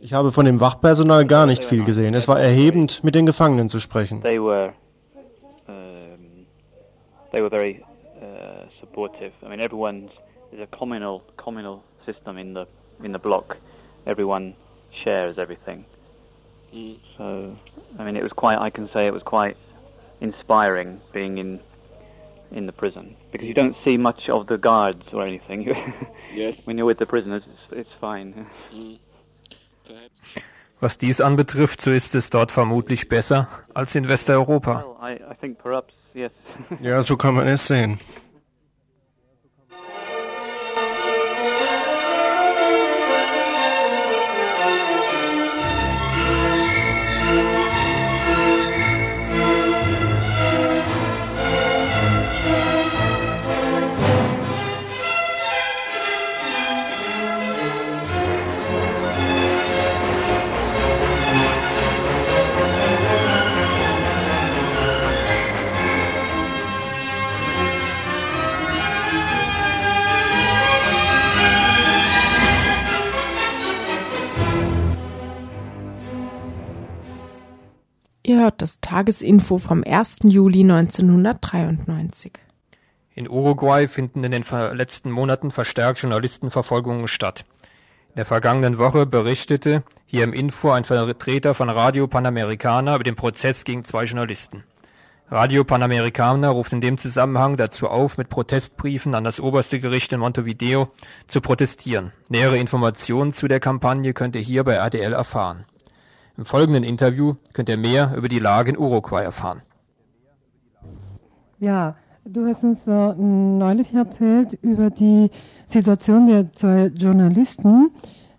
S4: Ich habe von dem Wachpersonal gar nicht viel gesehen. Es war erhebend, mit den Gefangenen zu sprechen.
S11: They were very uh, supportive. I mean, everyone's there's a communal communal system in the in the block. Everyone shares everything. So, I mean, it was quite. I can say it was quite inspiring being in in the prison because you don't see much of the guards or anything.
S12: Yes.
S11: when you're with the prisoners, it's, it's fine.
S12: Mm.
S6: Was dies anbetrifft, so ist es dort vermutlich besser als in Westeuropa.
S11: Well, I, I think perhaps yes.
S4: Ja, so kann man es sehen.
S3: Hört das Tagesinfo vom 1. Juli 1993.
S6: In Uruguay finden in den letzten Monaten verstärkt Journalistenverfolgungen statt. In der vergangenen Woche berichtete hier im Info ein Vertreter von Radio Panamericana über den Prozess gegen zwei Journalisten. Radio Panamericana ruft in dem Zusammenhang dazu auf, mit Protestbriefen an das oberste Gericht in Montevideo zu protestieren. Nähere Informationen zu der Kampagne könnt ihr hier bei RTL erfahren. Im folgenden Interview könnt ihr mehr über die Lage in Uruguay erfahren.
S2: Ja, du hast uns äh, neulich erzählt über die Situation der zwei Journalisten,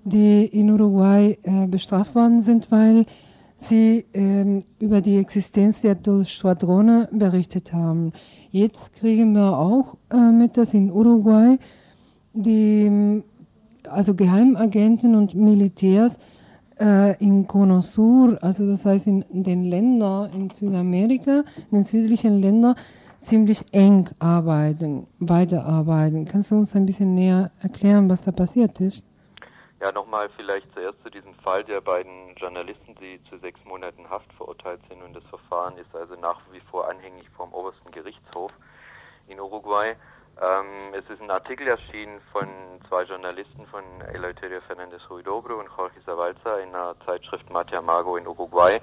S2: die in Uruguay äh, bestraft worden sind, weil sie ähm, über die Existenz der Schwadrone berichtet haben. Jetzt kriegen wir auch äh, mit, dass in Uruguay die also Geheimagenten und Militärs äh, in Cono Sur, also das heißt in den Ländern in Südamerika, in den südlichen Ländern, ziemlich eng arbeiten, weiterarbeiten. Kannst du uns ein bisschen näher erklären, was da passiert ist?
S13: Ja, nochmal vielleicht zuerst zu diesem Fall der beiden Journalisten, die zu sechs Monaten Haft verurteilt sind und das Verfahren ist also nach wie vor anhängig vom obersten Gerichtshof in Uruguay. Ähm, es ist ein Artikel erschienen von zwei Journalisten von Eleuterio Fernández Huidobro und Jorge Zavalza in der Zeitschrift Mate Amago in Uruguay.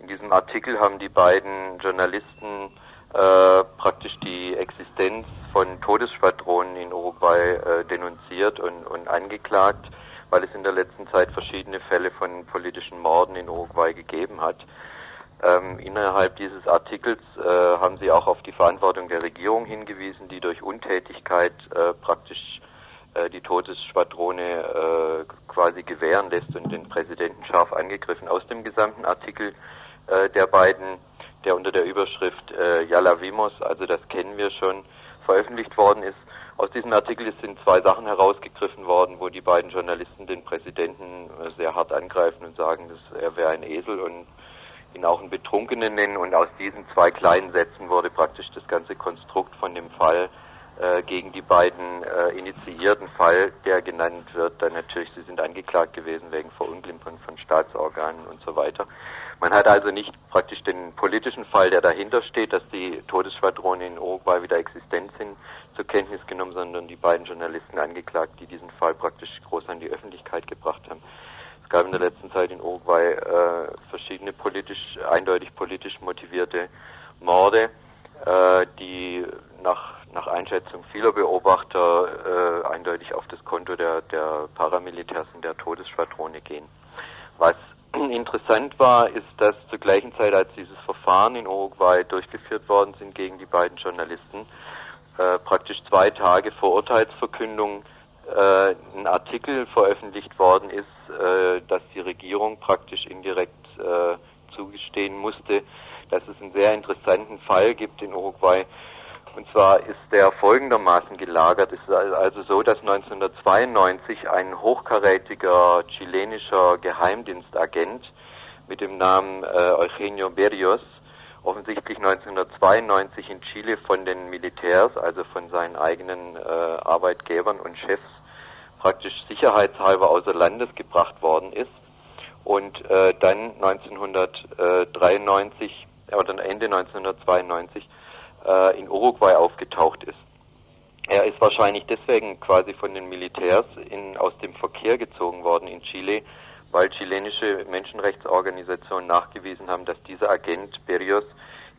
S13: In diesem Artikel haben die beiden Journalisten äh, praktisch die Existenz von Todesschwadronen in Uruguay äh, denunziert und, und angeklagt, weil es in der letzten Zeit verschiedene Fälle von politischen Morden in Uruguay gegeben hat. Ähm, innerhalb dieses Artikels äh, haben Sie auch auf die Verantwortung der Regierung hingewiesen, die durch Untätigkeit äh, praktisch äh, die Todesschwadrone äh, quasi gewähren lässt und den Präsidenten scharf angegriffen. Aus dem gesamten Artikel äh, der beiden, der unter der Überschrift äh, Yala also das kennen wir schon, veröffentlicht worden ist, aus diesem Artikel sind zwei Sachen herausgegriffen worden, wo die beiden Journalisten den Präsidenten sehr hart angreifen und sagen, dass er wäre ein Esel und ihn auch einen Betrunkenen nennen und aus diesen zwei kleinen Sätzen wurde praktisch das ganze Konstrukt von dem Fall äh, gegen die beiden äh, initiierten Fall, der genannt wird, dann natürlich, sie sind angeklagt gewesen wegen Verunglimpern von Staatsorganen und so weiter. Man hat also nicht praktisch den politischen Fall, der dahinter steht, dass die Todesschwadronen in Uruguay wieder existent sind, zur Kenntnis genommen, sondern die beiden Journalisten angeklagt, die diesen Fall praktisch groß an die Öffentlichkeit gebracht haben. Es gab in der letzten Zeit in Uruguay äh, verschiedene politisch, eindeutig politisch motivierte Morde, äh, die nach, nach Einschätzung vieler Beobachter äh, eindeutig auf das Konto der, der Paramilitärs und der Todesschwadrone gehen. Was interessant war, ist, dass zur gleichen Zeit, als dieses Verfahren in Uruguay durchgeführt worden sind gegen die beiden Journalisten, äh, praktisch zwei Tage vor Urteilsverkündung äh, ein Artikel veröffentlicht worden ist, äh, dass die Regierung praktisch indirekt äh, zugestehen musste, dass es einen sehr interessanten Fall gibt in Uruguay. Und zwar ist der folgendermaßen gelagert. Es ist also so, dass 1992 ein hochkarätiger chilenischer Geheimdienstagent mit dem Namen äh, Eugenio Berrios offensichtlich 1992 in Chile von den Militärs, also von seinen eigenen äh, Arbeitgebern und Chefs, praktisch sicherheitshalber außer Landes gebracht worden ist und äh, dann 1993 oder Ende 1992 äh, in Uruguay aufgetaucht ist. Er ist wahrscheinlich deswegen quasi von den Militärs in, aus dem Verkehr gezogen worden in Chile, weil chilenische Menschenrechtsorganisationen nachgewiesen haben, dass dieser Agent Berrios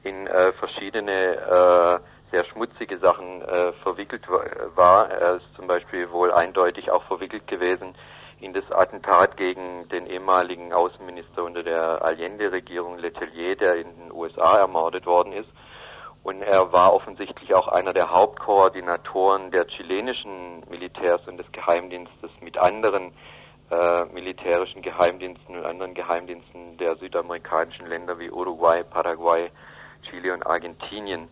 S13: in äh, verschiedene äh, sehr schmutzige Sachen äh, verwickelt war. Er ist zum Beispiel wohl eindeutig auch verwickelt gewesen in das Attentat gegen den ehemaligen Außenminister unter der Allende-Regierung Letelier, der in den USA ermordet worden ist. Und er war offensichtlich auch einer der Hauptkoordinatoren der chilenischen Militärs und des Geheimdienstes mit anderen äh, militärischen Geheimdiensten und anderen Geheimdiensten der südamerikanischen Länder wie Uruguay, Paraguay, Chile und Argentinien.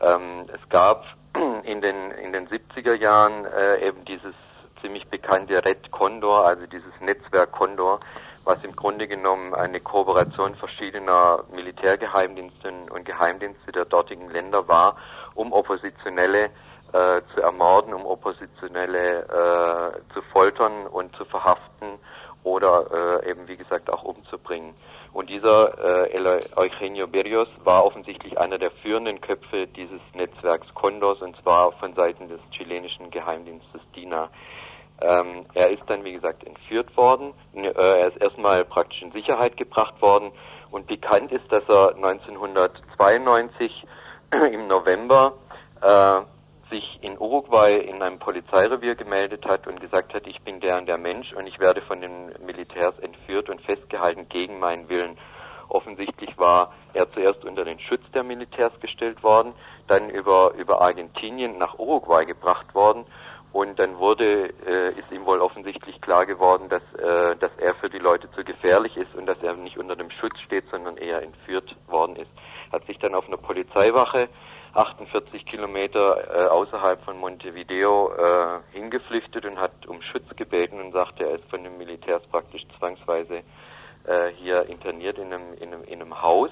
S13: Ähm, es gab in den, in den 70er Jahren äh, eben dieses ziemlich bekannte Red Condor, also dieses Netzwerk Condor, was im Grunde genommen eine Kooperation verschiedener Militärgeheimdienste und Geheimdienste der dortigen Länder war, um Oppositionelle äh, zu ermorden, um Oppositionelle äh, zu foltern und zu verhaften oder äh, eben wie gesagt auch umzubringen. Und dieser äh, Eugenio Berrios war offensichtlich einer der führenden Köpfe dieses Netzwerks Condors und zwar von Seiten des chilenischen Geheimdienstes DINA. Ähm, er ist dann, wie gesagt, entführt worden. Äh, er ist erstmal praktisch in Sicherheit gebracht worden und bekannt ist, dass er 1992 im November äh, sich in Uruguay in einem Polizeirevier gemeldet hat und gesagt hat, ich bin der und der Mensch und ich werde von den Militärs entführt und festgehalten gegen meinen Willen. Offensichtlich war er zuerst unter den Schutz der Militärs gestellt worden, dann über, über Argentinien nach Uruguay gebracht worden und dann wurde, äh, ist ihm wohl offensichtlich klar geworden, dass, äh, dass er für die Leute zu gefährlich ist und dass er nicht unter dem Schutz steht, sondern eher entführt worden ist. Hat sich dann auf einer Polizeiwache 48 Kilometer äh, außerhalb von Montevideo äh, hingeflüchtet und hat um Schutz gebeten und sagte, er ist von den Militärs praktisch zwangsweise äh, hier interniert in einem, in, einem, in einem Haus.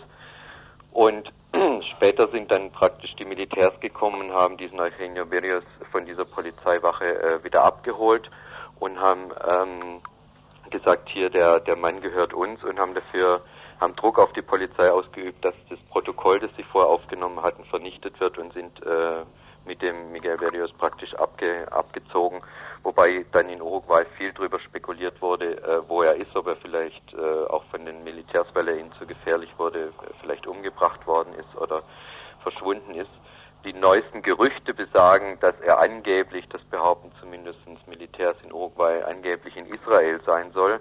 S13: Und später sind dann praktisch die Militärs gekommen und haben diesen Eugenio Berrios von dieser Polizeiwache äh, wieder abgeholt und haben ähm, gesagt, hier der, der Mann gehört uns und haben dafür haben Druck auf die Polizei ausgeübt, dass das Protokoll, das sie vorher aufgenommen hatten, vernichtet wird und sind äh, mit dem Miguel Berrios praktisch abge, abgezogen, wobei dann in Uruguay viel darüber spekuliert wurde, äh, wo er ist, ob er vielleicht äh, auch von den Militärs, weil er ihnen zu gefährlich wurde, vielleicht umgebracht worden ist oder verschwunden ist. Die neuesten Gerüchte besagen, dass er angeblich, das behaupten zumindest Militärs in Uruguay, angeblich in Israel sein soll.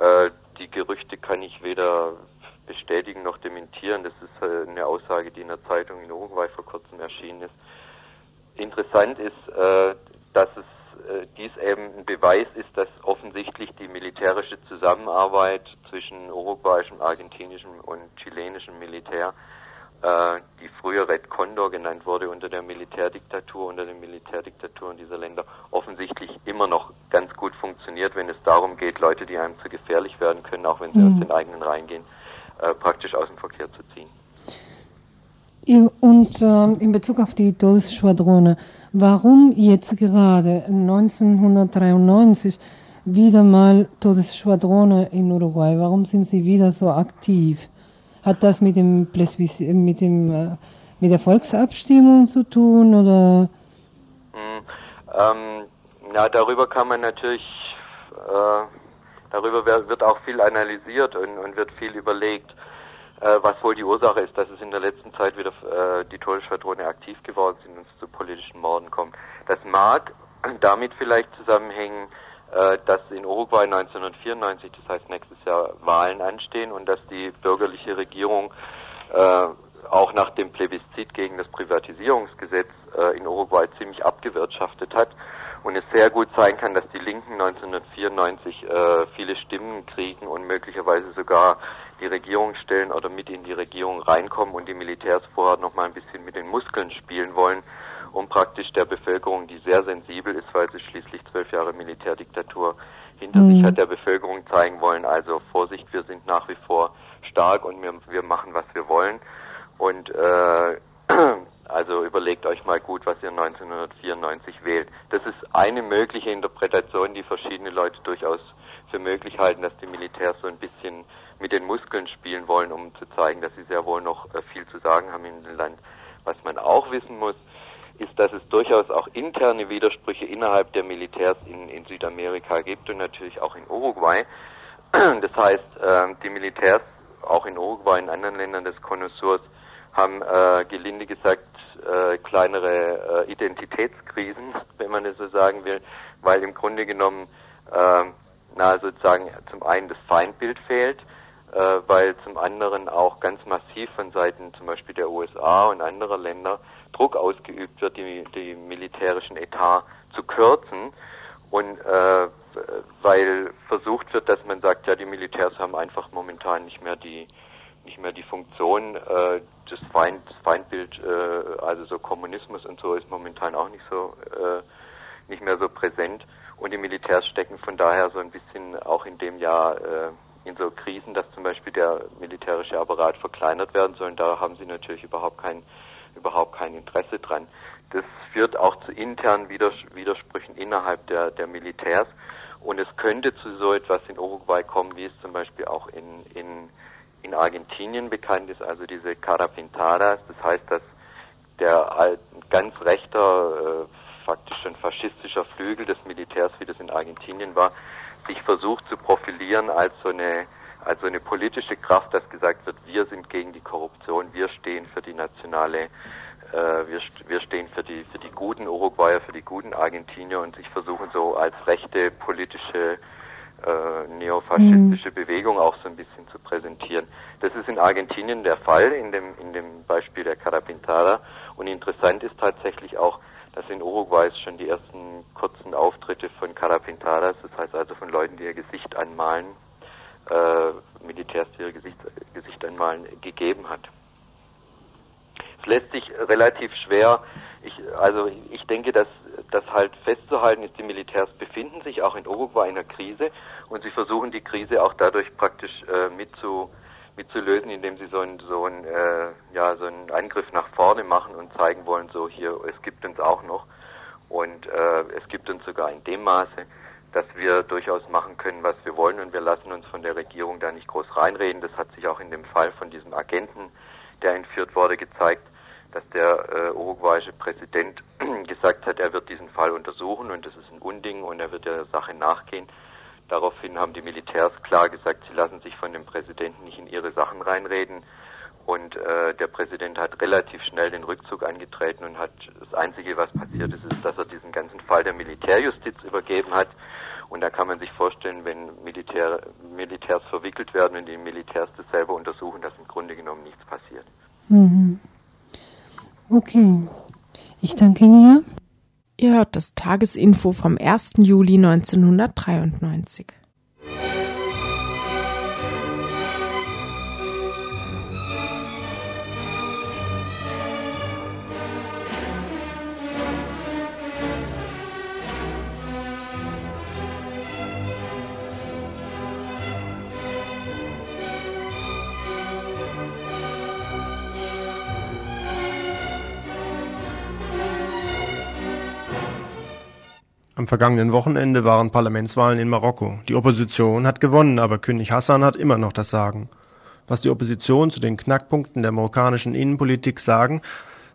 S13: Äh, die Gerüchte kann ich weder bestätigen noch dementieren. Das ist äh, eine Aussage, die in der Zeitung in Uruguay vor kurzem erschienen ist. Interessant ist, äh, dass es äh, dies eben ein Beweis ist, dass offensichtlich die militärische Zusammenarbeit zwischen uruguayischem, argentinischem und chilenischem Militär, die früher Red Condor genannt wurde unter der Militärdiktatur, unter den Militärdiktaturen dieser Länder, offensichtlich immer noch ganz gut funktioniert, wenn es darum geht, Leute, die einem zu gefährlich werden können, auch wenn sie mhm. aus den eigenen Reihen gehen, äh, praktisch aus dem Verkehr zu ziehen.
S2: Und äh, in Bezug auf die Todesschwadrone, warum jetzt gerade 1993 wieder mal Todesschwadrone in Uruguay? Warum sind sie wieder so aktiv? Hat das mit dem mit dem äh, mit der Volksabstimmung zu tun oder?
S13: Hm, ähm, ja, darüber kann man natürlich, äh, darüber wird auch viel analysiert und, und wird viel überlegt äh, was wohl die Ursache ist, dass es in der letzten Zeit wieder äh, die Todesschwadrone aktiv geworden sind und es zu politischen Morden kommt. Das mag damit vielleicht zusammenhängen, dass in Uruguay 1994, das heißt nächstes Jahr, Wahlen anstehen und dass die bürgerliche Regierung äh, auch nach dem Plebiszit gegen das Privatisierungsgesetz äh, in Uruguay ziemlich abgewirtschaftet hat und es sehr gut sein kann, dass die Linken 1994 äh, viele Stimmen kriegen und möglicherweise sogar die Regierung stellen oder mit in die Regierung reinkommen und die Militärs vorher noch mal ein bisschen mit den Muskeln spielen wollen, um praktisch der Bevölkerung, die sehr sensibel ist, weil sie schließlich Militärdiktatur hinter mhm. sich hat, der Bevölkerung zeigen wollen, also Vorsicht, wir sind nach wie vor stark und wir, wir machen, was wir wollen. Und äh, also überlegt euch mal gut, was ihr 1994 wählt. Das ist eine mögliche Interpretation, die verschiedene Leute durchaus für möglich halten, dass die Militärs so ein bisschen mit den Muskeln spielen wollen, um zu zeigen, dass sie sehr wohl noch äh, viel zu sagen haben in dem Land. Was man auch wissen muss, ist, dass es durchaus auch interne Widersprüche innerhalb der Militärs in, in Südamerika gibt und natürlich auch in Uruguay. Das heißt, äh, die Militärs auch in Uruguay und anderen Ländern des Konnoisseurs haben äh, gelinde gesagt äh, kleinere äh, Identitätskrisen, wenn man es so sagen will, weil im Grunde genommen äh, na sozusagen zum einen das Feindbild fehlt, weil zum anderen auch ganz massiv von Seiten zum Beispiel der USA und anderer Länder Druck ausgeübt wird, die, die militärischen Etat zu kürzen und äh, weil versucht wird, dass man sagt, ja die Militärs haben einfach momentan nicht mehr die nicht mehr die Funktion äh, des Feind, das Feindbild, äh, also so Kommunismus und so ist momentan auch nicht so äh, nicht mehr so präsent und die Militärs stecken von daher so ein bisschen auch in dem Jahr äh, in so Krisen, dass zum Beispiel der militärische Apparat verkleinert werden soll. Und da haben sie natürlich überhaupt kein, überhaupt kein Interesse dran. Das führt auch zu internen Widersprüchen innerhalb der, der Militärs. Und es könnte zu so etwas in Uruguay kommen, wie es zum Beispiel auch in, in, in Argentinien bekannt ist, also diese Cara Pintadas. Das heißt, dass der ganz rechter, äh, faktisch ein faschistischer Flügel des Militärs, wie das in Argentinien war, sich versucht zu profilieren als so eine als so eine politische Kraft, dass gesagt wird, wir sind gegen die Korruption, wir stehen für die nationale, wir, wir stehen für die für die guten Uruguayer, für die guten Argentinier und sich versuchen so als rechte politische äh, neofaschistische mhm. Bewegung auch so ein bisschen zu präsentieren. Das ist in Argentinien der Fall, in dem, in dem Beispiel der Carapintada. Und interessant ist tatsächlich auch, dass in Uruguay schon die ersten kurzen Auftritte von Carapintadas, das heißt also von Leuten, die ihr Gesicht anmalen, äh, Militärs, die ihr Gesicht, Gesicht anmalen, gegeben hat. Lässt sich relativ schwer, ich, also ich denke, dass das halt festzuhalten ist, die Militärs befinden sich auch in Uruguay in einer Krise und sie versuchen die Krise auch dadurch praktisch äh, mit, zu, mitzulösen, indem sie so einen so äh, ja, so einen Angriff nach vorne machen und zeigen wollen, so hier, es gibt uns auch noch. Und äh, es gibt uns sogar in dem Maße, dass wir durchaus machen können, was wir wollen und wir lassen uns von der Regierung da nicht groß reinreden. Das hat sich auch in dem Fall von diesem Agenten, der entführt wurde, gezeigt, dass der äh, uruguayische Präsident gesagt hat, er wird diesen Fall untersuchen und das ist ein Unding und er wird der Sache nachgehen. Daraufhin haben die Militärs klar gesagt, sie lassen sich von dem Präsidenten nicht in ihre Sachen reinreden. Und äh, der Präsident hat relativ schnell den Rückzug angetreten und hat das Einzige, was passiert ist, ist, dass er diesen ganzen Fall der Militärjustiz übergeben hat. Und da kann man sich vorstellen, wenn Militär, Militärs verwickelt werden und die Militärs das selber untersuchen, dass im Grunde genommen nichts passiert.
S2: Mhm. Okay. Ich danke Ihnen.
S3: Ihr hört das Tagesinfo vom 1. Juli 1993.
S4: Am vergangenen Wochenende waren Parlamentswahlen in Marokko. Die Opposition hat gewonnen, aber König Hassan hat immer noch das Sagen. Was die Opposition zu den Knackpunkten der marokkanischen Innenpolitik sagen,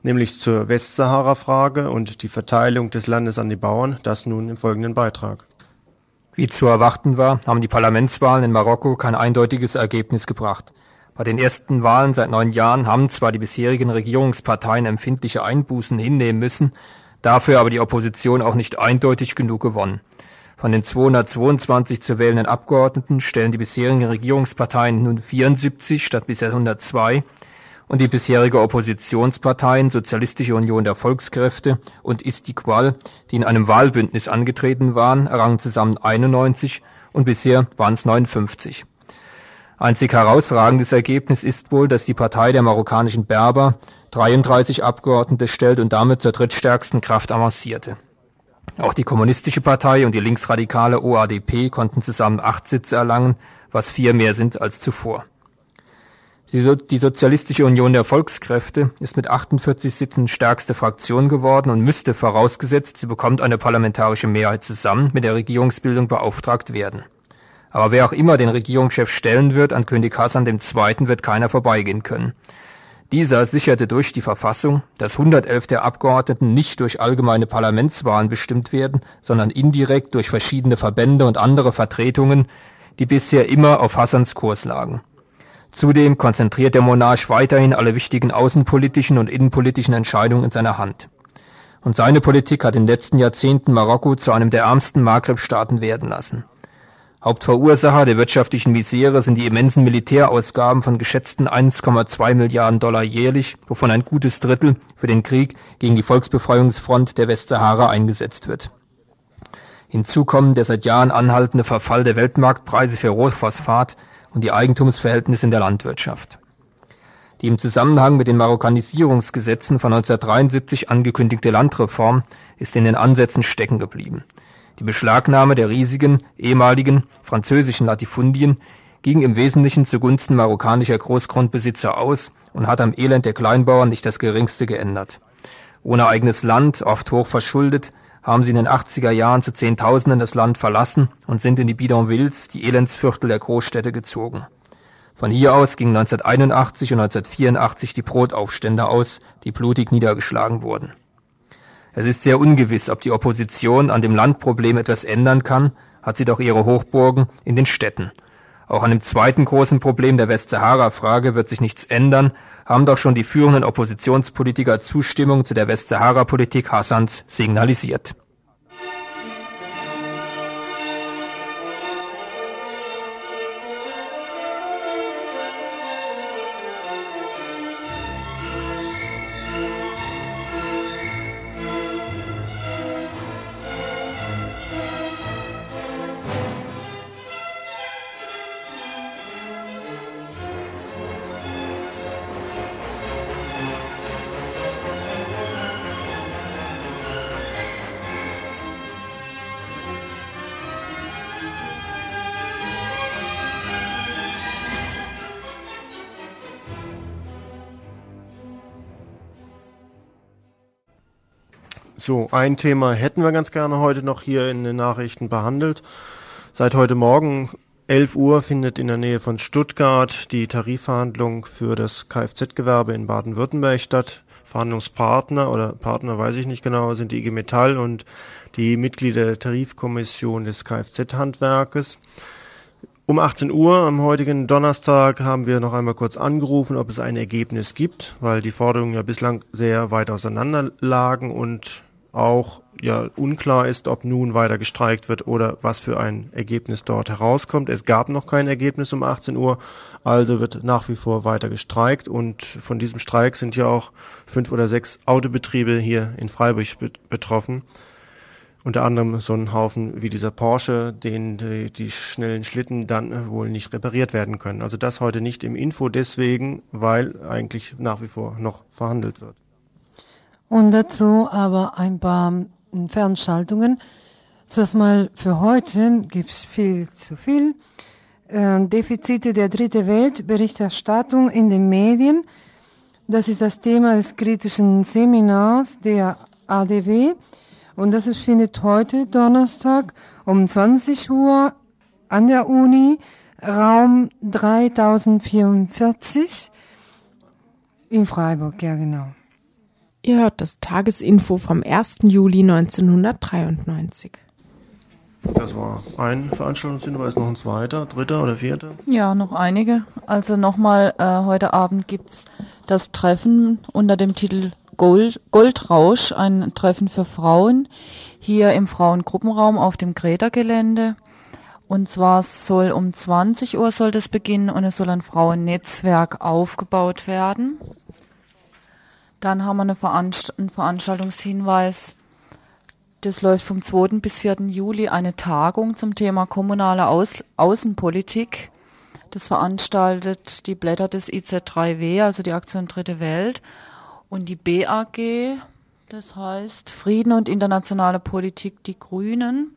S4: nämlich zur Westsahara-Frage und die Verteilung des Landes an die Bauern, das nun im folgenden Beitrag.
S6: Wie zu erwarten war, haben die Parlamentswahlen in Marokko kein eindeutiges Ergebnis gebracht. Bei den ersten Wahlen seit neun Jahren haben zwar die bisherigen Regierungsparteien empfindliche Einbußen hinnehmen müssen, dafür aber die Opposition auch nicht eindeutig genug gewonnen. Von den 222 zu wählenden Abgeordneten stellen die bisherigen Regierungsparteien nun 74 statt bisher 102 und die bisherige Oppositionsparteien Sozialistische Union der Volkskräfte und Istiqbal, die in einem Wahlbündnis angetreten waren, errangen zusammen 91 und bisher waren es 59. Einzig herausragendes Ergebnis ist wohl, dass die Partei der marokkanischen Berber 33 Abgeordnete stellt und damit zur drittstärksten Kraft avancierte. Auch die Kommunistische Partei und die linksradikale OADP konnten zusammen acht Sitze erlangen, was vier mehr sind als zuvor. Die, so die Sozialistische Union der Volkskräfte ist mit 48 Sitzen stärkste Fraktion geworden und müsste, vorausgesetzt, sie bekommt eine parlamentarische Mehrheit zusammen, mit der Regierungsbildung beauftragt werden. Aber wer auch immer den Regierungschef stellen wird, an König Hassan II. wird keiner vorbeigehen können. Dieser sicherte durch die Verfassung, dass 111 der Abgeordneten nicht durch allgemeine Parlamentswahlen bestimmt werden, sondern indirekt durch verschiedene Verbände und andere Vertretungen, die bisher immer auf Hassans Kurs lagen. Zudem konzentriert der Monarch weiterhin alle wichtigen außenpolitischen und innenpolitischen Entscheidungen in seiner Hand. Und seine Politik hat in den letzten Jahrzehnten Marokko zu einem der ärmsten Maghreb-Staaten werden lassen. Hauptverursacher der wirtschaftlichen Misere sind die immensen Militärausgaben von geschätzten 1,2 Milliarden Dollar jährlich, wovon ein gutes Drittel für den Krieg gegen die Volksbefreiungsfront der Westsahara eingesetzt wird. Hinzu kommen der seit Jahren anhaltende Verfall der Weltmarktpreise für Rohphosphat und die Eigentumsverhältnisse in der Landwirtschaft. Die im Zusammenhang mit den Marokkanisierungsgesetzen von 1973 angekündigte Landreform ist in den Ansätzen stecken geblieben. Die Beschlagnahme der riesigen ehemaligen französischen Latifundien ging im Wesentlichen zugunsten marokkanischer Großgrundbesitzer aus und hat am Elend der Kleinbauern nicht das geringste geändert. Ohne eigenes Land, oft hoch verschuldet, haben sie in den 80er Jahren zu Zehntausenden das Land verlassen und sind in die Bidonvilles, die Elendsviertel der Großstädte gezogen. Von hier aus gingen 1981 und 1984 die Brotaufstände aus, die blutig niedergeschlagen wurden. Es ist sehr ungewiss, ob die Opposition an dem Landproblem etwas ändern kann, hat sie doch ihre Hochburgen in den Städten. Auch an dem zweiten großen Problem der Westsahara-Frage wird sich nichts ändern, haben doch schon die führenden Oppositionspolitiker Zustimmung zu der Westsahara-Politik Hassans signalisiert.
S4: So, ein Thema hätten wir ganz gerne heute noch hier in den Nachrichten behandelt. Seit heute Morgen 11 Uhr findet in der Nähe von Stuttgart die Tarifverhandlung für das Kfz-Gewerbe in Baden-Württemberg statt. Verhandlungspartner oder Partner weiß ich nicht genau, sind die IG Metall und die Mitglieder der Tarifkommission des Kfz-Handwerkes. Um 18 Uhr am heutigen Donnerstag haben wir noch einmal kurz angerufen, ob es ein Ergebnis gibt, weil die Forderungen ja bislang sehr weit auseinander lagen und auch ja unklar ist, ob nun weiter gestreikt wird oder was für ein Ergebnis dort herauskommt. Es gab noch kein Ergebnis um 18 Uhr, also wird nach wie vor weiter gestreikt und von diesem Streik sind ja auch fünf oder sechs Autobetriebe hier in Freiburg betroffen unter anderem so ein Haufen wie dieser Porsche, den die, die, schnellen Schlitten dann wohl nicht repariert werden können. Also das heute nicht im Info deswegen, weil eigentlich nach wie vor noch verhandelt wird.
S2: Und dazu aber ein paar Fernschaltungen. Zuerst mal für heute gibt's viel zu viel. Äh, Defizite der dritte Welt, Berichterstattung in den Medien. Das ist das Thema des kritischen Seminars der ADW. Und das findet heute Donnerstag um 20 Uhr an der Uni, Raum 3044 in Freiburg, ja genau.
S3: Ihr hört das Tagesinfo vom 1. Juli 1993.
S4: Das war ein Veranstaltungshinweis, noch ein zweiter, dritter oder vierter?
S5: Ja, noch einige. Also nochmal, äh, heute Abend gibt es das Treffen unter dem Titel Gold, Goldrausch, ein Treffen für Frauen, hier im Frauengruppenraum auf dem Greta-Gelände. Und zwar soll um 20 Uhr soll das beginnen und es soll ein Frauennetzwerk aufgebaut werden. Dann haben wir eine Veranst einen Veranstaltungshinweis. Das läuft vom 2. bis 4. Juli eine Tagung zum Thema kommunale Aus Außenpolitik. Das veranstaltet die Blätter des IZ3W, also die Aktion Dritte Welt. Und die BAG, das heißt Frieden und internationale Politik, die Grünen.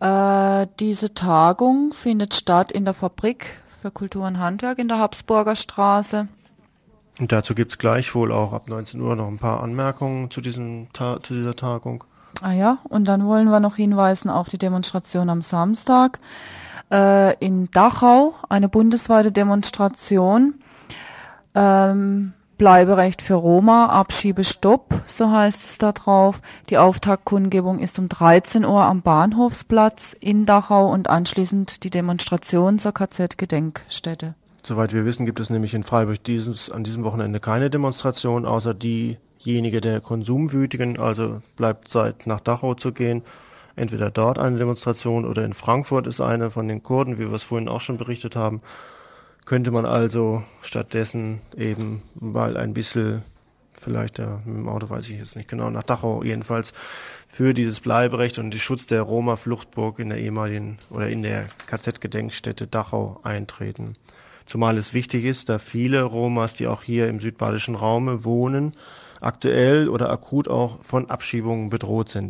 S5: Äh, diese Tagung findet statt in der Fabrik für Kultur und Handwerk in der Habsburger Straße.
S4: Und dazu gibt es gleich wohl auch ab 19 Uhr noch ein paar Anmerkungen zu, diesem Ta zu dieser Tagung.
S5: Ah ja, und dann wollen wir noch hinweisen auf die Demonstration am Samstag äh, in Dachau, eine bundesweite Demonstration. Ähm, Bleiberecht für Roma, Abschiebestopp, so heißt es da drauf. Die Auftaktkundgebung ist um 13 Uhr am Bahnhofsplatz in Dachau und anschließend die Demonstration zur KZ-Gedenkstätte.
S4: Soweit wir wissen, gibt es nämlich in Freiburg dieses, an diesem Wochenende keine Demonstration, außer diejenige der Konsumwütigen. Also bleibt Zeit, nach Dachau zu gehen. Entweder dort eine Demonstration oder in Frankfurt ist eine von den Kurden, wie wir es vorhin auch schon berichtet haben könnte man also stattdessen eben mal ein bisschen, vielleicht ja, mit dem Auto weiß ich jetzt nicht genau, nach Dachau jedenfalls, für dieses Bleiberecht und den Schutz der Roma-Fluchtburg in der ehemaligen oder in der KZ-Gedenkstätte Dachau eintreten. Zumal es wichtig ist, da viele Romas, die auch hier im südbadischen Raume wohnen, aktuell oder akut auch von Abschiebungen bedroht sind.